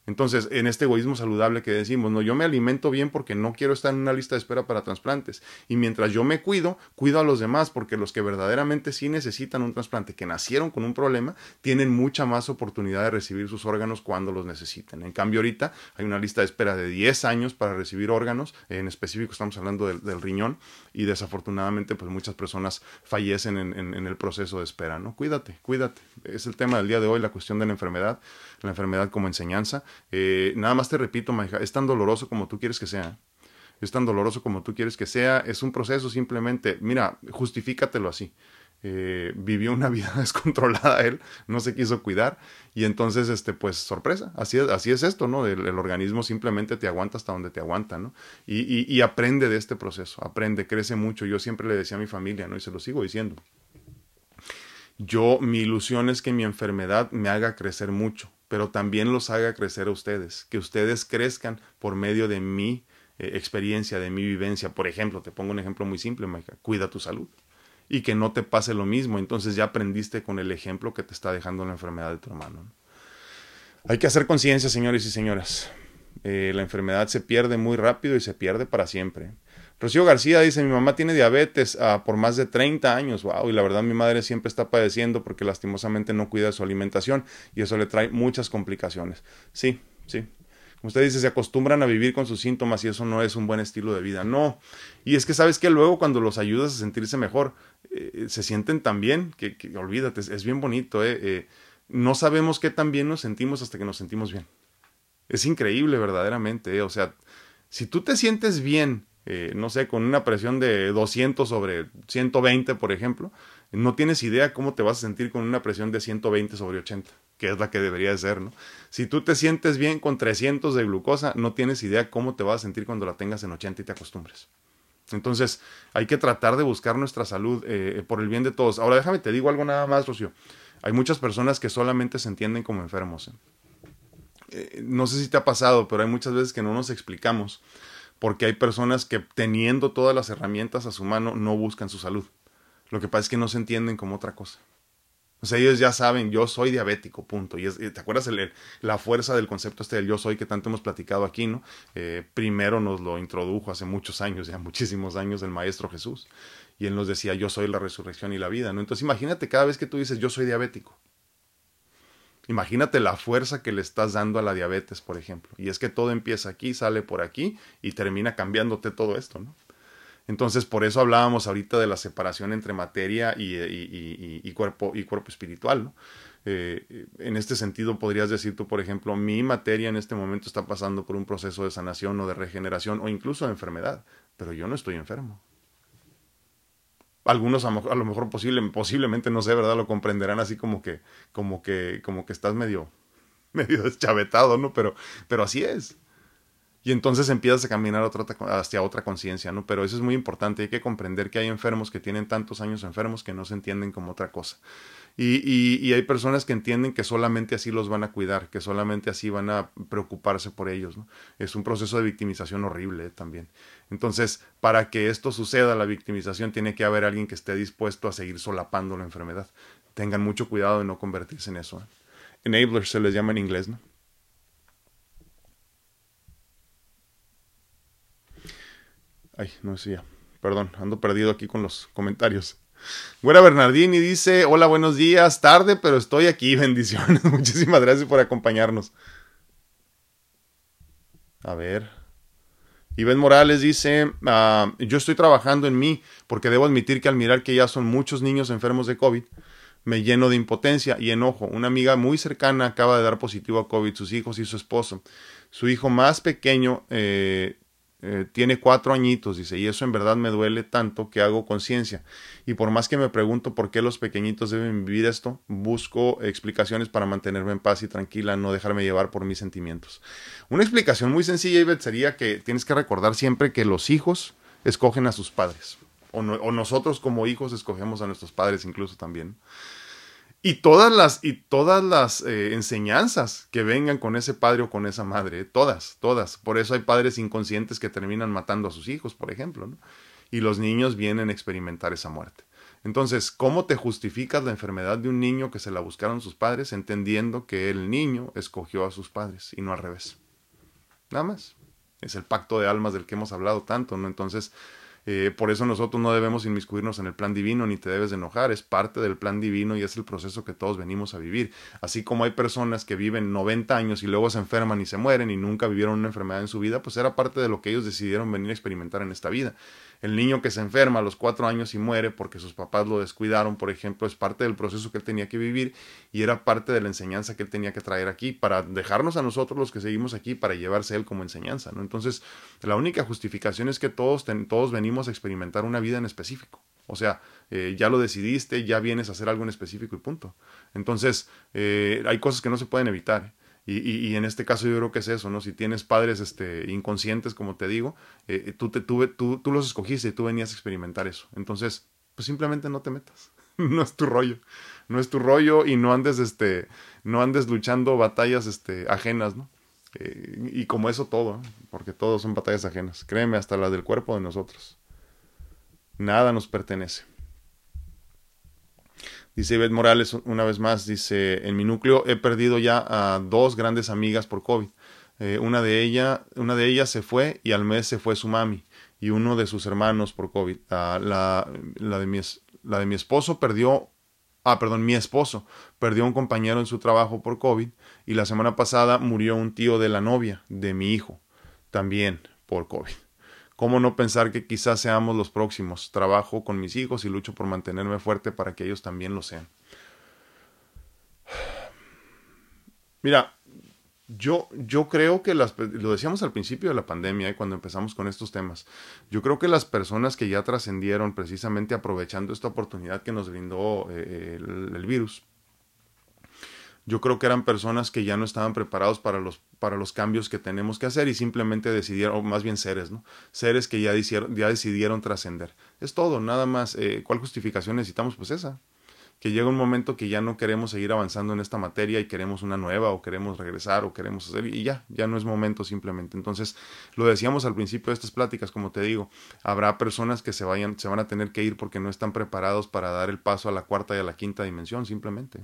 Entonces, en este egoísmo saludable que decimos, no, yo me alimento bien porque no quiero estar en una lista de espera para trasplantes. Y mientras yo me cuido, cuido a los demás porque los que verdaderamente sí necesitan un trasplante, que nacieron con un problema, tienen mucha más oportunidad de recibir sus órganos cuando los necesiten. En cambio, ahorita hay una lista de espera de 10 años para recibir órganos, en específico estamos hablando del, riñón, y desafortunadamente, pues muchas personas fallecen en, en el proceso de espera, ¿no? Cuídate, cuídate. Es el tema del día de hoy, la cuestión de la enfermedad, la enfermedad como enseñanza eh, nada más te repito, Maija, es tan doloroso como tú quieres que sea. Es tan doloroso como tú quieres que sea. Es un proceso simplemente. Mira, justifícatelo así. Eh, vivió una vida descontrolada él, no se quiso cuidar y entonces, este, pues, sorpresa, así es, así es esto, ¿no? El, organismo simplemente te aguanta hasta donde te aguanta, ¿no? Y, y, aprende de este proceso, aprende, crece mucho. Yo siempre le decía a mi familia, ¿no? Y se lo sigo diciendo. Yo, mi ilusión es que mi enfermedad me haga crecer mucho, pero también los haga crecer a ustedes, que ustedes crezcan por medio de mi eh, experiencia, de mi vivencia. Por ejemplo, te pongo un ejemplo muy simple, Maika, cuida tu salud y que no te pase lo mismo. Entonces ya aprendiste con el ejemplo que te está dejando la enfermedad de tu hermano. Hay que hacer conciencia, señores y señoras. Eh, la enfermedad se pierde muy rápido y se pierde para siempre. Rocío García dice, mi mamá tiene diabetes ah, por más de 30 años, wow, y la verdad mi madre siempre está padeciendo porque lastimosamente no cuida su alimentación y eso le trae muchas complicaciones. Sí, sí. Como usted dice, se acostumbran a vivir con sus síntomas y eso no es un buen estilo de vida. No. Y es que sabes que luego cuando los ayudas a sentirse mejor, eh, se sienten tan bien que, olvídate, es, bien bonito. Eh, eh, no sabemos qué tan bien nos sentimos hasta que nos sentimos bien. Es increíble verdaderamente. O sea, si tú te sientes bien, eh, no sé, con una presión de 200 sobre 120, por ejemplo, no tienes idea cómo te vas a sentir con una presión de 120 sobre 80, que es la que debería de ser, ¿no? Si tú te sientes bien con 300 de glucosa, no tienes idea cómo te vas a sentir cuando la tengas en 80 y te acostumbres. Entonces, hay que tratar de buscar nuestra salud eh, por el bien de todos. Ahora, déjame te digo algo nada más, Rocío. Hay muchas personas que solamente se entienden como enfermos. ¿eh? no sé si te ha pasado, pero hay muchas veces que no nos explicamos porque hay personas que teniendo todas las herramientas a su mano no buscan su salud. Lo que pasa es que no se entienden como otra cosa. O sea, ellos ya saben, yo soy diabético, punto. Y ¿te acuerdas el, la fuerza del concepto este del yo soy que tanto hemos platicado aquí, no? Eh, primero nos lo introdujo hace muchos años, ya muchísimos años, el Maestro Jesús. Y él nos decía, yo soy la resurrección y la vida, ¿no? Entonces imagínate cada vez que tú dices, yo soy diabético. Imagínate la fuerza que le estás dando a la diabetes, por ejemplo. Y es que todo empieza aquí, sale por aquí y termina cambiándote todo esto, ¿no? Entonces, por eso hablábamos ahorita de la separación entre materia y, cuerpo, y cuerpo espiritual, ¿no? Eh, en este sentido, podrías decir tú, por ejemplo, mi materia en este momento está pasando por un proceso de sanación o de regeneración o incluso de enfermedad, pero yo no estoy enfermo algunos a, lo mejor posible, posiblemente, no sé, ¿verdad? Lo comprenderán así como que, como que, como que estás medio, medio deschavetado, ¿no? Pero, pero así es. Y entonces empiezas a caminar otra, hacia otra conciencia, ¿no? Pero eso es muy importante, hay que comprender que hay enfermos que tienen tantos años enfermos que no se entienden como otra cosa. Y, hay personas que entienden que solamente así los van a cuidar, que solamente así van a preocuparse por ellos. ¿no? Es un proceso de victimización horrible también. Entonces, para que esto suceda, la victimización, tiene que haber alguien que esté dispuesto a seguir solapando la enfermedad. Tengan mucho cuidado de no convertirse en eso. ¿eh? Enablers se les llama en inglés, ¿no? Ay, no decía. Perdón, ando perdido aquí con los comentarios. Güera Bernardini dice, hola, buenos días, tarde, pero estoy aquí, bendiciones. Muchísimas gracias por acompañarnos. A ver. Iván Morales dice, ah, yo estoy trabajando en mí porque debo admitir que al mirar que ya son muchos niños enfermos de COVID, me lleno de impotencia y enojo. Una amiga muy cercana acaba de dar positivo a COVID, sus hijos y su esposo. Su hijo más pequeño eh, eh, tiene cuatro añitos, dice, y eso en verdad me duele tanto que hago conciencia. Y por más que me pregunto por qué los pequeñitos deben vivir esto, busco explicaciones para mantenerme en paz y tranquila, no dejarme llevar por mis sentimientos. Una explicación muy sencilla, Ivette, sería que tienes que recordar siempre que los hijos escogen a sus padres. O, o nosotros como hijos escogemos a nuestros padres incluso también y todas las, y todas las eh, enseñanzas que vengan con ese padre o con esa madre, todas, todas. Por eso hay padres inconscientes que terminan matando a sus hijos, por ejemplo, ¿no? y los niños vienen a experimentar esa muerte. Entonces, ¿cómo te justificas la enfermedad de un niño que se la buscaron sus padres entendiendo que el niño escogió a sus padres y no al revés? Nada más. Es el pacto de almas del que hemos hablado tanto, ¿no? Entonces, eh, por eso nosotros no debemos inmiscuirnos en el plan divino ni te debes de enojar, es parte del plan divino y es el proceso que todos venimos a vivir. Así como hay personas que viven 90 años y luego se enferman y se mueren y nunca vivieron una enfermedad en su vida, pues era parte de lo que ellos decidieron venir a experimentar en esta vida. El niño que se enferma a los cuatro años y muere porque sus papás lo descuidaron, por ejemplo, es parte del proceso que él tenía que vivir y era parte de la enseñanza que él tenía que traer aquí para dejarnos a nosotros los que seguimos aquí para llevarse él como enseñanza. ¿no? Entonces, la única justificación es que todos, todos venimos a experimentar una vida en específico. O sea, eh, ya lo decidiste, ya vienes a hacer algo en específico y punto. Entonces, eh, hay cosas que no se pueden evitar. Y, en este caso yo creo que es eso, ¿no? Si tienes padres este, inconscientes, como te digo, eh, tú, te, tú, tú, tú los escogiste y tú venías a experimentar eso. Entonces, pues simplemente no te metas. no es tu rollo. No es tu rollo y no andes, este, no andes luchando batallas este, ajenas, ¿no? Y como eso todo, porque todos son batallas ajenas. Créeme, hasta las del cuerpo de nosotros. Nada nos pertenece. Dice Ivette Morales una vez más, dice, en mi núcleo he perdido ya a dos grandes amigas por COVID. Eh, una, de ella, una de ellas se fue y al mes se fue su mami y uno de sus hermanos por COVID. Ah, la, de mi, la de mi esposo perdió, ah, perdón, mi esposo perdió un compañero en su trabajo por COVID y la semana pasada murió un tío de la novia de mi hijo, también por COVID. ¿Cómo no pensar que quizás seamos los próximos? Trabajo con mis hijos y lucho por mantenerme fuerte para que ellos también lo sean. Mira, yo, yo creo que las, lo decíamos al principio de la pandemia, y cuando empezamos con estos temas, yo creo que las personas que ya trascendieron precisamente aprovechando esta oportunidad que nos brindó eh, el virus, yo creo que eran personas que ya no estaban preparados para los, para los cambios que tenemos que hacer y simplemente decidieron, o más bien seres, ¿no? Seres que ya, decidieron, ya decidieron trascender. Es todo, nada más. Eh, ¿Cuál justificación necesitamos? Pues esa. Que llega un momento que ya no queremos seguir avanzando en esta materia y queremos una nueva o queremos regresar o queremos hacer y ya, ya no es momento simplemente. Entonces, lo decíamos al principio de estas pláticas, como te digo, habrá personas que se vayan, se van a tener que ir porque no están preparados para dar el paso a la cuarta y a la quinta dimensión, simplemente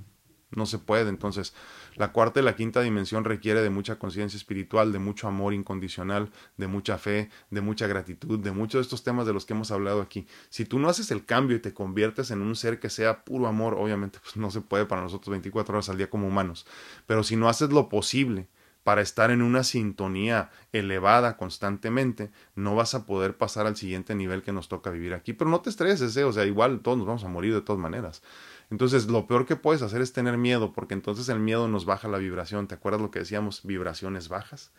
no se puede. Entonces, la cuarta y la quinta dimensión requiere de mucha conciencia espiritual, de mucho amor incondicional, de mucha fe, de mucha gratitud, de muchos de estos temas de los que hemos hablado aquí. Si tú no haces el cambio y te conviertes en un ser que sea puro amor, obviamente pues no se puede para nosotros 24 horas al día como humanos, pero si no haces lo posible para estar en una sintonía elevada constantemente, no vas a poder pasar al siguiente nivel que nos toca vivir aquí. Pero no te estreses, ¿eh? o sea, igual todos nos vamos a morir de todas maneras. Entonces, lo peor que puedes hacer es tener miedo, porque entonces el miedo nos baja la vibración. ¿Te acuerdas lo que decíamos? Vibraciones bajas.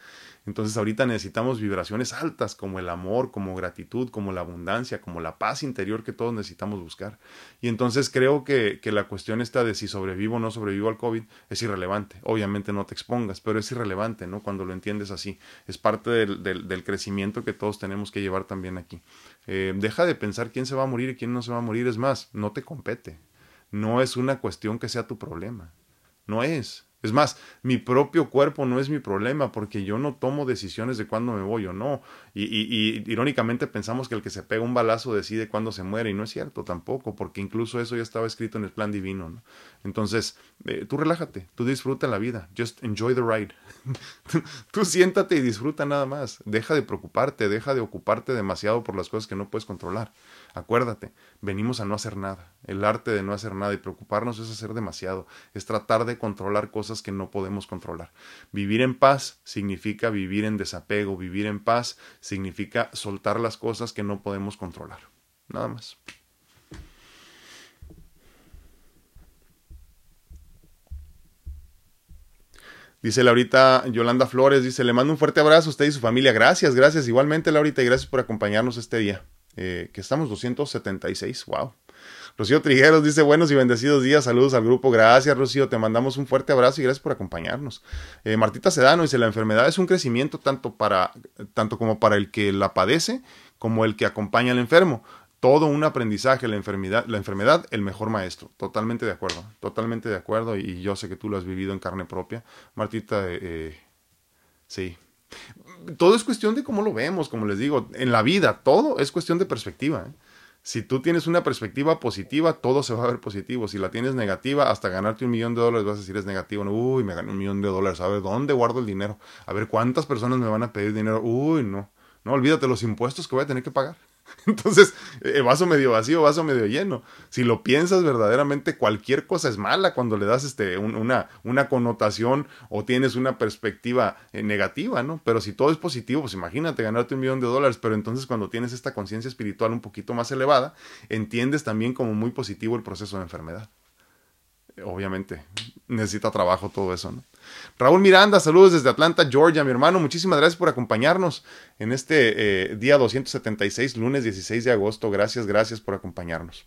Entonces, ahorita necesitamos vibraciones altas, como el amor, como gratitud, como la abundancia, como la paz interior que todos necesitamos buscar. Y entonces creo que, que la cuestión esta de si sobrevivo o no sobrevivo al COVID es irrelevante. Obviamente no te expongas, pero es irrelevante, ¿no? Cuando lo entiendes así. Es parte del, del, crecimiento que todos tenemos que llevar también aquí. Eh, deja de pensar quién se va a morir y quién no se va a morir. Es más, no te compete no es una cuestión que sea tu problema. No es. Es más, mi propio cuerpo no es mi problema porque yo no tomo decisiones de cuándo me voy o no. Y, irónicamente pensamos que el que se pega un balazo decide cuándo se muere y no es cierto tampoco, porque incluso eso ya estaba escrito en el plan divino. ¿no? Entonces, eh, tú relájate, tú disfruta la vida, just enjoy the ride. tú siéntate y disfruta nada más. Deja de preocuparte, deja de ocuparte demasiado por las cosas que no puedes controlar. Acuérdate, venimos a no hacer nada. El arte de no hacer nada y preocuparnos es hacer demasiado, es tratar de controlar cosas que no podemos controlar. Vivir en paz significa vivir en desapego, vivir en paz significa soltar las cosas que no podemos controlar. Nada más. Dice Laurita Yolanda Flores, dice, le mando un fuerte abrazo a usted y su familia. Gracias, gracias. Igualmente, Laurita, y gracias por acompañarnos este día. Eh, que estamos 276, wow. Rocío Trigueros dice buenos y bendecidos días, saludos al grupo, gracias Rocío, te mandamos un fuerte abrazo y gracias por acompañarnos. Eh, Martita Sedano dice la enfermedad es un crecimiento tanto, para, tanto como para el que la padece como el que acompaña al enfermo. Todo un aprendizaje, la enfermedad, la enfermedad, el mejor maestro. Totalmente de acuerdo, totalmente de acuerdo y yo sé que tú lo has vivido en carne propia. Martita, eh, sí, todo es cuestión de cómo lo vemos, como les digo, en la vida todo es cuestión de perspectiva. ¿eh? Si tú tienes una perspectiva positiva, todo se va a ver positivo. Si la tienes negativa, hasta ganarte un millón de dólares vas a decir es negativo. uy, me gané un millón de dólares. A ver, ¿dónde guardo el dinero? A ver, ¿cuántas personas me van a pedir dinero? Uy, no. No, olvídate los impuestos que voy a tener que pagar. Entonces, eh, vaso medio vacío, vaso medio lleno. Si lo piensas verdaderamente, cualquier cosa es mala cuando le das este, una, una connotación o tienes una perspectiva eh, negativa, ¿no? Pero si todo es positivo, pues imagínate ganarte un millón de dólares, pero entonces cuando tienes esta conciencia espiritual un poquito más elevada, entiendes también como muy positivo el proceso de enfermedad. Obviamente, necesita trabajo todo eso, ¿no? Raúl Miranda, saludos desde Atlanta, Georgia, mi hermano. Muchísimas gracias por acompañarnos en este eh, día 276, lunes 16 de agosto. Gracias, gracias por acompañarnos.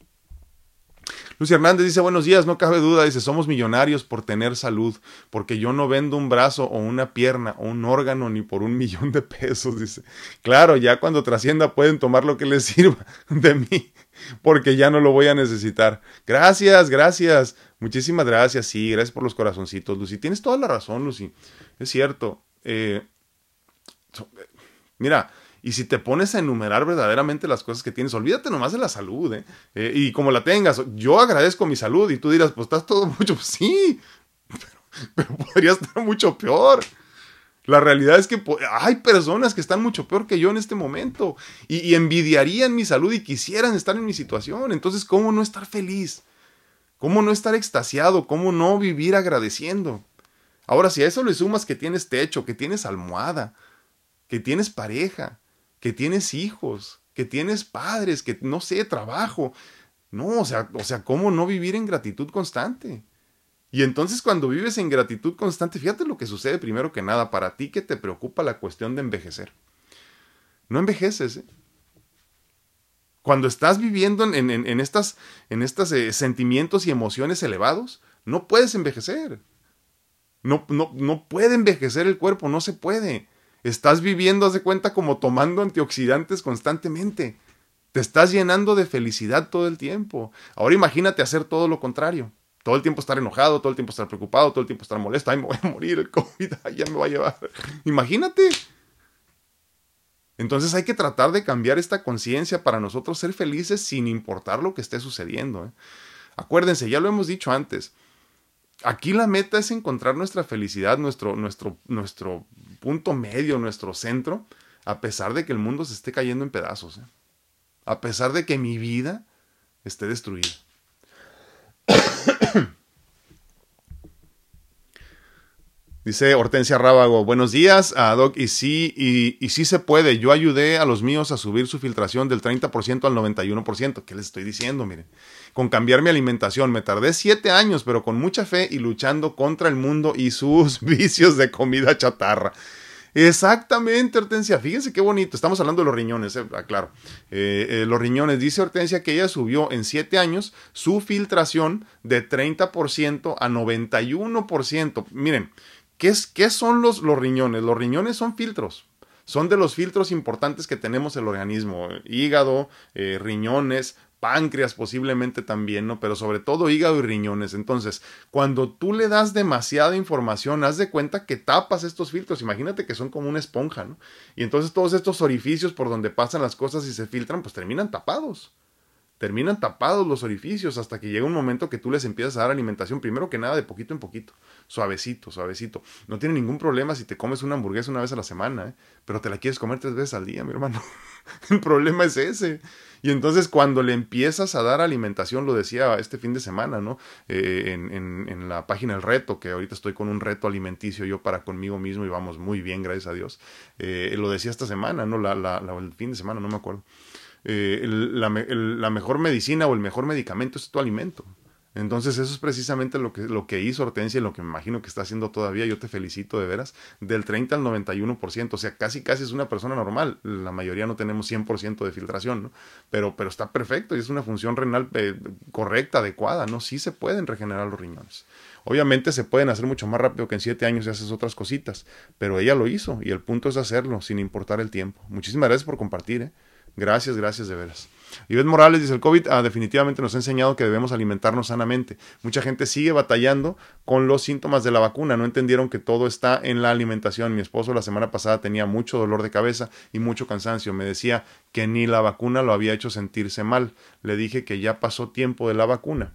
Lucy Hernández dice, buenos días, no cabe duda, dice, somos millonarios por tener salud, porque yo no vendo un brazo o una pierna o un órgano ni por un millón de pesos, dice. Claro, ya cuando trascienda pueden tomar lo que les sirva de mí, porque ya no lo voy a necesitar. Gracias, gracias. Muchísimas gracias, sí, gracias por los corazoncitos, Lucy. Tienes toda la razón, Lucy. Es cierto. Eh, mira, y si te pones a enumerar verdaderamente las cosas que tienes, olvídate nomás de la salud, ¿eh? eh y como la tengas, yo agradezco mi salud y tú dirás, pues estás todo mucho, sí, pero, podría estar mucho peor. La realidad es que hay personas que están mucho peor que yo en este momento y envidiarían mi salud y quisieran estar en mi situación. Entonces, ¿cómo no estar feliz? ¿Cómo no estar extasiado? ¿Cómo no vivir agradeciendo? Ahora, si a eso le sumas que tienes techo, que tienes almohada, que tienes pareja, que tienes hijos, que tienes padres, que no sé, trabajo. No, o sea, o sea, ¿cómo no vivir en gratitud constante? Y entonces cuando vives en gratitud constante, fíjate lo que sucede primero que nada, para ti que te preocupa la cuestión de envejecer. No envejeces, ¿eh? Cuando estás viviendo en, en, estas, estos eh, sentimientos y emociones elevados, no puedes envejecer. No, no, no puede envejecer el cuerpo, no se puede. Estás viviendo, haz de cuenta, como tomando antioxidantes constantemente. Te estás llenando de felicidad todo el tiempo. Ahora imagínate hacer todo lo contrario. Todo el tiempo estar enojado, todo el tiempo estar preocupado, todo el tiempo estar molesto. Ay, me voy a morir, el COVID ya me va a llevar. Imagínate. Entonces hay que tratar de cambiar esta conciencia para nosotros ser felices sin importar lo que esté sucediendo. ¿eh? Acuérdense, ya lo hemos dicho antes. Aquí la meta es encontrar nuestra felicidad, nuestro, nuestro, nuestro punto medio, nuestro centro, a pesar de que el mundo se esté cayendo en pedazos. ¿eh? A pesar de que mi vida esté destruida. Dice Hortensia Rábago, buenos días, a Doc, y sí, y, sí se puede. Yo ayudé a los míos a subir su filtración del 30% al 91%. ¿Qué les estoy diciendo? Miren, con cambiar mi alimentación. Me tardé siete años, pero con mucha fe y luchando contra el mundo y sus vicios de comida chatarra. Exactamente, Hortensia. Fíjense qué bonito. Estamos hablando de los riñones, eh, ah, claro. Eh, eh, los riñones. Dice Hortensia que ella subió en siete años su filtración de 30% a 91%. Miren, ¿Qué, son los, los riñones? Los riñones son filtros. Son de los filtros importantes que tenemos el organismo. Hígado, eh, riñones, páncreas posiblemente también, ¿no? Pero sobre todo hígado y riñones. Entonces, cuando tú le das demasiada información, haz de cuenta que tapas estos filtros. Imagínate que son como una esponja, ¿no? Y entonces todos estos orificios por donde pasan las cosas y se filtran, pues terminan tapados terminan tapados los orificios hasta que llega un momento que tú les empiezas a dar alimentación, primero que nada de poquito en poquito, suavecito, suavecito. No tiene ningún problema si te comes una hamburguesa una vez a la semana, ¿eh? pero te la quieres comer tres veces al día, mi hermano. El problema es ese. Y entonces cuando le empiezas a dar alimentación, lo decía este fin de semana, ¿no? Eh, en, en, en, la página El Reto, que ahorita estoy con un reto alimenticio yo para conmigo mismo y vamos muy bien, gracias a Dios. Eh, lo decía esta semana, ¿no? La, la, la, el fin de semana, no me acuerdo. Eh, la, mejor medicina o el mejor medicamento es tu alimento. Entonces eso es precisamente lo que, lo que hizo Hortensia y lo que me imagino que está haciendo todavía. Yo te felicito de veras. Del 30 al 91%. O sea, casi casi es una persona normal. La mayoría no tenemos 100% de filtración, ¿no? Pero, pero está perfecto y es una función renal eh, correcta, adecuada, ¿no? Sí se pueden regenerar los riñones. Obviamente se pueden hacer mucho más rápido que en 7 años y haces otras cositas. Pero ella lo hizo y el punto es hacerlo sin importar el tiempo. Muchísimas gracias por compartir, ¿eh? Gracias, gracias de veras. Ivette Morales dice, el COVID ah, definitivamente nos ha enseñado que debemos alimentarnos sanamente. Mucha gente sigue batallando con los síntomas de la vacuna. No entendieron que todo está en la alimentación. Mi esposo la semana pasada tenía mucho dolor de cabeza y mucho cansancio. Me decía que ni la vacuna lo había hecho sentirse mal. Le dije que ya pasó tiempo de la vacuna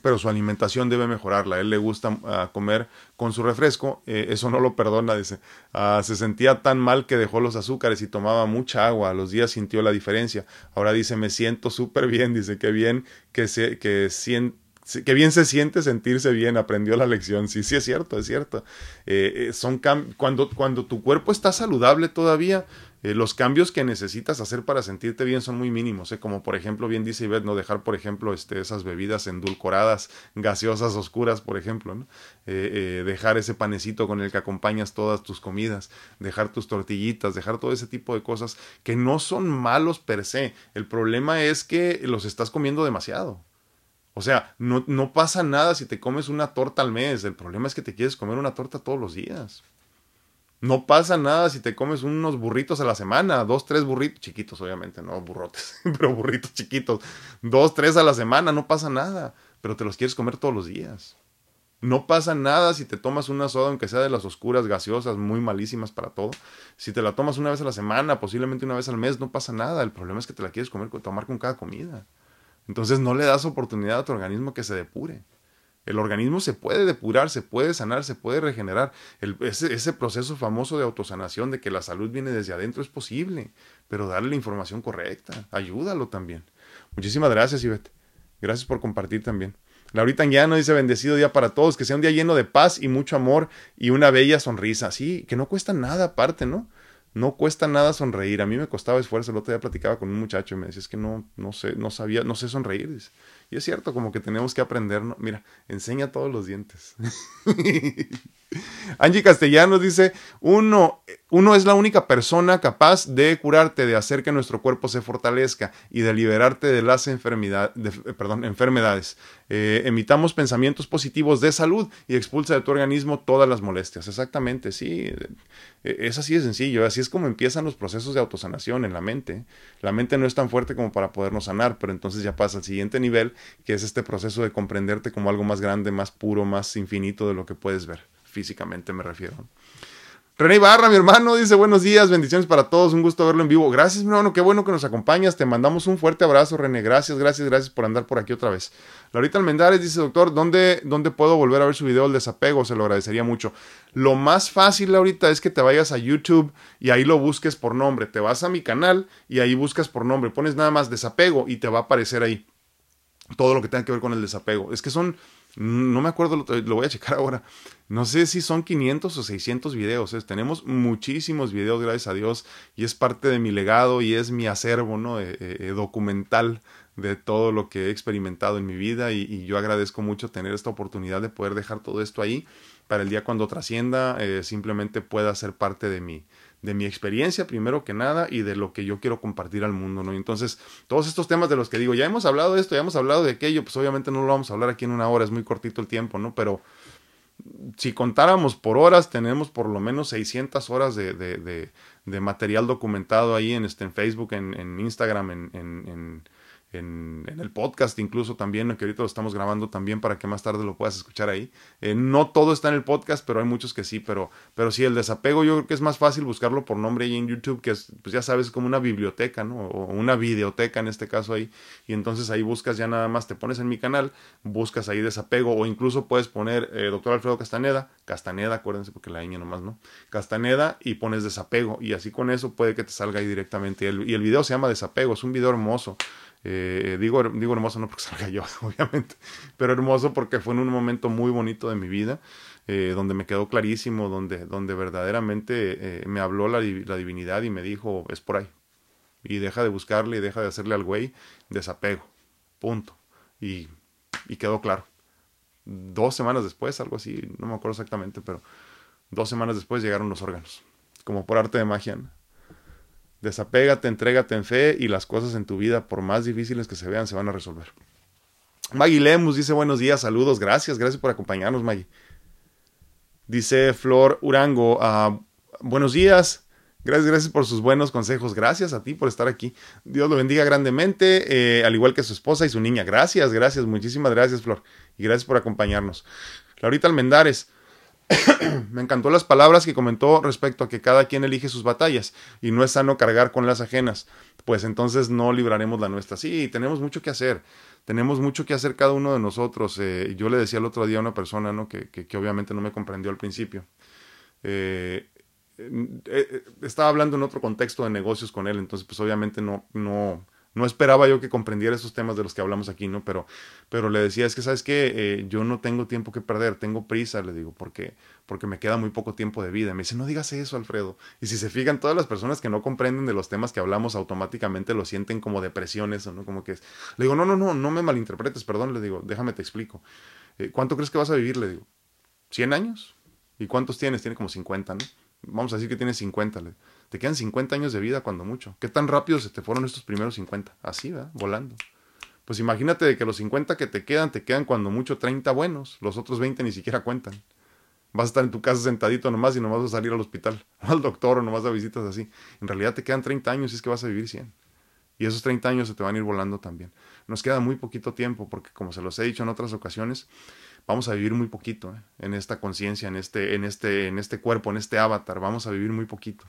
pero su alimentación debe mejorarla. Él le gusta ah, comer con su refresco, eh, eso no lo perdona, dice. Ah, se sentía tan mal que dejó los azúcares y tomaba mucha agua. A los días sintió la diferencia. Ahora dice, me siento súper bien, dice, qué bien que, se, que que bien se siente sentirse bien, aprendió la lección. Sí, sí, es cierto, es cierto. Eh, eh, son cuando, cuando tu cuerpo está saludable todavía, eh, los cambios que necesitas hacer para sentirte bien son muy mínimos, ¿eh? como por ejemplo, bien dice Ivette, no dejar, por ejemplo, este, esas bebidas endulcoradas, gaseosas, oscuras, por ejemplo. Eh, dejar ese panecito con el que acompañas todas tus comidas, dejar tus tortillitas, dejar todo ese tipo de cosas que no son malos per se. El problema es que los estás comiendo demasiado. O sea, no pasa nada si te comes una torta al mes. El problema es que te quieres comer una torta todos los días. No pasa nada si te comes unos burritos a la semana, dos, tres burritos, chiquitos obviamente, no burrotes, pero burritos chiquitos, dos, tres a la semana, no pasa nada, pero te los quieres comer todos los días. No pasa nada si te tomas una soda, aunque sea de las oscuras, gaseosas, muy malísimas para todo. Si te la tomas una vez a la semana, posiblemente una vez al mes, no pasa nada. El problema es que te la quieres comer, tomar con cada comida. Entonces no le das oportunidad a tu organismo que se depure. El organismo se puede depurar, se puede sanar, se puede regenerar. ese, proceso famoso de autosanación, de que la salud viene desde adentro, es posible, pero darle la información correcta, ayúdalo también. Muchísimas gracias, Ivette. Gracias por compartir también. Laurita Anguiano dice bendecido día para todos, que sea un día lleno de paz y mucho amor y una bella sonrisa. Sí, que no cuesta nada aparte, ¿no? No cuesta nada sonreír. A mí me costaba esfuerzo. El otro día platicaba con un muchacho y me decía, es que no, no sé, no sabía, no sé sonreír. Y es cierto, como que tenemos que aprender, ¿no? Mira, enseña todos los dientes. Angie Castellanos dice, uno, uno es la única persona capaz de curarte, de hacer que nuestro cuerpo se fortalezca y de liberarte de las enfermedad, de, perdón, enfermedades. Eh, emitamos pensamientos positivos de salud y expulsa de tu organismo todas las molestias. Exactamente, sí. Eh, es así de sencillo. Así es como empiezan los procesos de autosanación en la mente. La mente no es tan fuerte como para podernos sanar, pero entonces ya pasa al siguiente nivel, que es este proceso de comprenderte como algo más grande, más puro, más infinito de lo que puedes ver. Físicamente me refiero. René Ibarra, mi hermano, dice buenos días, bendiciones para todos, un gusto verlo en vivo. Gracias, mi hermano, qué bueno que nos acompañas. Te mandamos un fuerte abrazo, René. Gracias, gracias, gracias por andar por aquí otra vez. Laurita Almendares dice, doctor, ¿dónde, ¿dónde puedo volver a ver su video del desapego? Se lo agradecería mucho. Lo más fácil, Laurita, es que te vayas a YouTube y ahí lo busques por nombre. Te vas a mi canal y ahí buscas por nombre. Pones nada más desapego y te va a aparecer ahí todo lo que tenga que ver con el desapego. Es que son no me acuerdo, lo, voy a checar ahora. No sé si son 500 o 600 videos. Tenemos muchísimos videos, gracias a Dios, y es parte de mi legado y es mi acervo ¿no? Eh, eh, eh, documental de todo lo que he experimentado en mi vida y, yo agradezco mucho tener esta oportunidad de poder dejar todo esto ahí para el día cuando trascienda simplemente pueda ser parte de mi, de mi experiencia primero que nada y de lo que yo quiero compartir al mundo, ¿no? entonces, todos estos temas de los que digo, ya hemos hablado de esto, ya hemos hablado de aquello, pues obviamente no lo vamos a hablar aquí en una hora, es muy cortito el tiempo, ¿no? Pero si contáramos por horas, tenemos por lo menos 600 horas de, de, de, material documentado ahí en, este, en Facebook, en, en Instagram, en, en en, el podcast incluso también, que ahorita lo estamos grabando también para que más tarde lo puedas escuchar ahí. Eh, no todo está en el podcast, pero hay muchos que sí, pero, pero sí, el desapego yo creo que es más fácil buscarlo por nombre ahí en YouTube, que es, pues ya sabes, como una biblioteca, ¿no? O una videoteca en este caso ahí, y entonces ahí buscas ya nada más, te pones en mi canal, buscas ahí desapego, o incluso puedes poner eh, doctor Alfredo Castaneda, Castaneda, acuérdense porque la ñ nomás, ¿no? Castaneda y pones desapego, y así con eso puede que te salga ahí directamente. y el video se llama Desapego, es un video hermoso. Eh, digo, digo hermoso no porque salga yo, obviamente, pero hermoso porque fue en un momento muy bonito de mi vida, eh, donde me quedó clarísimo, donde, donde verdaderamente eh, me habló la, la, divinidad y me dijo, es por ahí. Y deja de buscarle y deja de hacerle al güey desapego. Punto. Y, y quedó claro. Dos semanas después, algo así, no me acuerdo exactamente, pero dos semanas después llegaron los órganos. Como por arte de magia. Desapégate, entrégate en fe y las cosas en tu vida, por más difíciles que se vean, se van a resolver. Maggie Lemus dice buenos días, saludos, gracias, gracias por acompañarnos, Maggie. Dice Flor Urango, ah, buenos días, gracias, gracias por sus buenos consejos, gracias a ti por estar aquí. Dios lo bendiga grandemente, eh, al igual que su esposa y su niña. Gracias, gracias, muchísimas gracias, Flor, y gracias por acompañarnos. Laurita Almendares, me encantó las palabras que comentó respecto a que cada quien elige sus batallas y no es sano cargar con las ajenas, pues entonces no libraremos la nuestra. Sí, tenemos mucho que hacer, tenemos mucho que hacer cada uno de nosotros. Eh, yo le decía el otro día a una persona ¿no? que, obviamente no me comprendió al principio. Eh, eh, estaba hablando en otro contexto de negocios con él, entonces pues obviamente no, no, no esperaba yo que comprendiera esos temas de los que hablamos aquí, ¿no? Pero, pero le decía, es que, ¿sabes qué? Eh, yo no tengo tiempo que perder, tengo prisa, le digo, porque, porque me queda muy poco tiempo de vida. Me dice, no digas eso, Alfredo. Y si se fijan, todas las personas que no comprenden de los temas que hablamos automáticamente lo sienten como depresión, eso, ¿no? Como que es. Le digo, no, no, no, no me malinterpretes, perdón, le digo, déjame te explico. Eh, ¿Cuánto crees que vas a vivir? Le digo, ¿100 años? ¿Y cuántos tienes? Tiene como 50, ¿no? Vamos a decir que tienes 50, le digo te quedan 50 años de vida cuando mucho. ¿Qué tan rápido se te fueron estos primeros 50? Así, ¿verdad? Volando. Pues imagínate de que los 50 que te quedan, te quedan cuando mucho 30 buenos. Los otros 20 ni siquiera cuentan. Vas a estar en tu casa sentadito nomás y nomás vas a salir al hospital, al doctor o nomás a visitas así. En realidad te quedan 30 años y es que vas a vivir 100. Y esos 30 años se te van a ir volando también. Nos queda muy poquito tiempo porque, como se los he dicho en otras ocasiones, vamos a vivir muy poquito ¿eh? en esta conciencia, en este, en, este, en este cuerpo, en este avatar. Vamos a vivir muy poquito.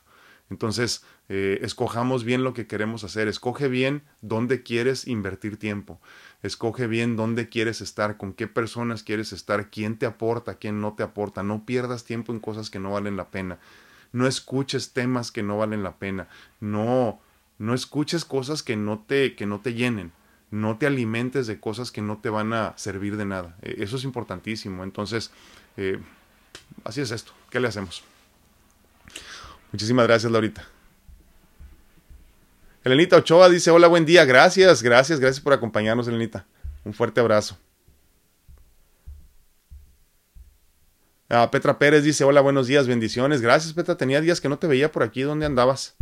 Entonces, eh, escojamos bien lo que queremos hacer, escoge bien dónde quieres invertir tiempo, escoge bien dónde quieres estar, con qué personas quieres estar, quién te aporta, quién no te aporta, no pierdas tiempo en cosas que no valen la pena, no escuches temas que no valen la pena, no, no escuches cosas que no te, que no te llenen, no te alimentes de cosas que no te van a servir de nada, e, eso es importantísimo, entonces, eh, así es esto, ¿qué le hacemos? Muchísimas gracias, Laurita. Elenita Ochoa dice, hola, buen día. Gracias, gracias, gracias por acompañarnos, Elenita. Un fuerte abrazo. Ah, Petra Pérez dice, hola, buenos días, bendiciones. Gracias, Petra. Tenía días que no te veía por aquí. ¿Dónde andabas?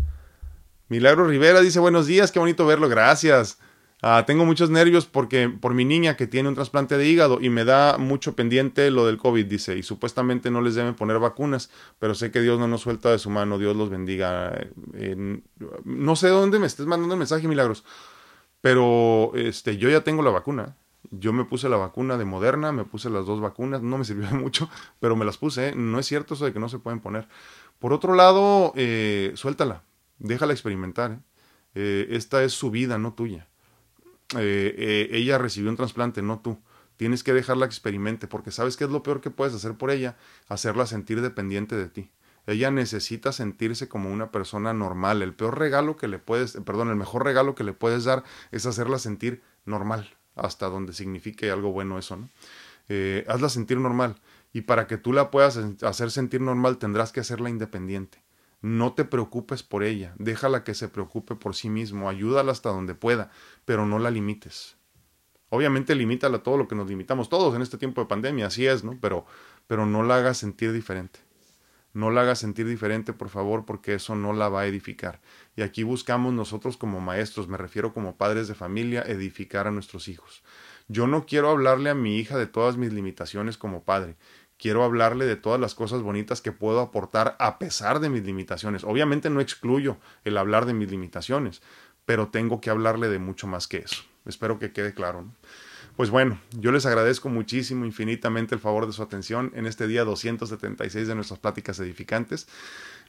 Milagro Rivera dice, buenos días, qué bonito verlo. Gracias. Ah, tengo muchos nervios porque por mi niña que tiene un trasplante de hígado y me da mucho pendiente lo del COVID, dice, y supuestamente no les deben poner vacunas, pero sé que Dios no nos suelta de su mano, Dios los bendiga. no sé dónde me estés mandando el mensaje, milagros, pero este, yo ya tengo la vacuna. Yo me puse la vacuna de Moderna, me puse las dos vacunas, no me sirvió de mucho, pero me las puse. ¿eh? No es cierto eso de que no se pueden poner. Por otro lado, eh, suéltala, déjala experimentar. ¿eh? esta es su vida, no tuya eh, eh, ella recibió un trasplante, no tú. Tienes que dejarla que experimente, porque sabes qué es lo peor que puedes hacer por ella, hacerla sentir dependiente de ti. Ella necesita sentirse como una persona normal. El peor regalo que le puedes, perdón, el mejor regalo que le puedes dar es hacerla sentir normal, hasta donde signifique algo bueno eso, ¿no? Eh, hazla sentir normal. Y para que tú la puedas hacer sentir normal tendrás que hacerla independiente. No te preocupes por ella, déjala que se preocupe por sí mismo, ayúdala hasta donde pueda, pero no la limites. Obviamente limítala todo lo que nos limitamos todos en este tiempo de pandemia, así es, ¿no? Pero, pero no la hagas sentir diferente. No la hagas sentir diferente, por favor, porque eso no la va a edificar. Y aquí buscamos nosotros como maestros, me refiero como padres de familia, edificar a nuestros hijos. Yo no quiero hablarle a mi hija de todas mis limitaciones como padre. Quiero hablarle de todas las cosas bonitas que puedo aportar a pesar de mis limitaciones. Obviamente no excluyo el hablar de mis limitaciones, pero tengo que hablarle de mucho más que eso. Espero que quede claro. Pues bueno, yo les agradezco muchísimo, infinitamente el favor de su atención en este día 276 de nuestras pláticas edificantes.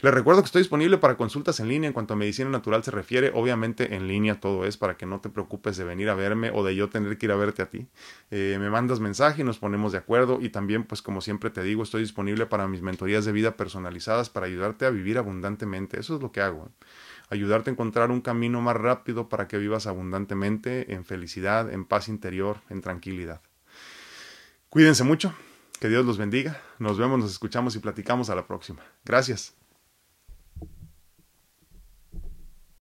Les recuerdo que estoy disponible para consultas en línea en cuanto a medicina natural se refiere. Obviamente en línea todo es para que no te preocupes de venir a verme o de yo tener que ir a verte a ti. Eh, me mandas mensaje y nos ponemos de acuerdo y también pues como siempre te digo estoy disponible para mis mentorías de vida personalizadas para ayudarte a vivir abundantemente. Eso es lo que hago ayudarte a encontrar un camino más rápido para que vivas abundantemente, en felicidad, en paz interior, en tranquilidad. Cuídense mucho, que Dios los bendiga, nos vemos, nos escuchamos y platicamos a la próxima. Gracias.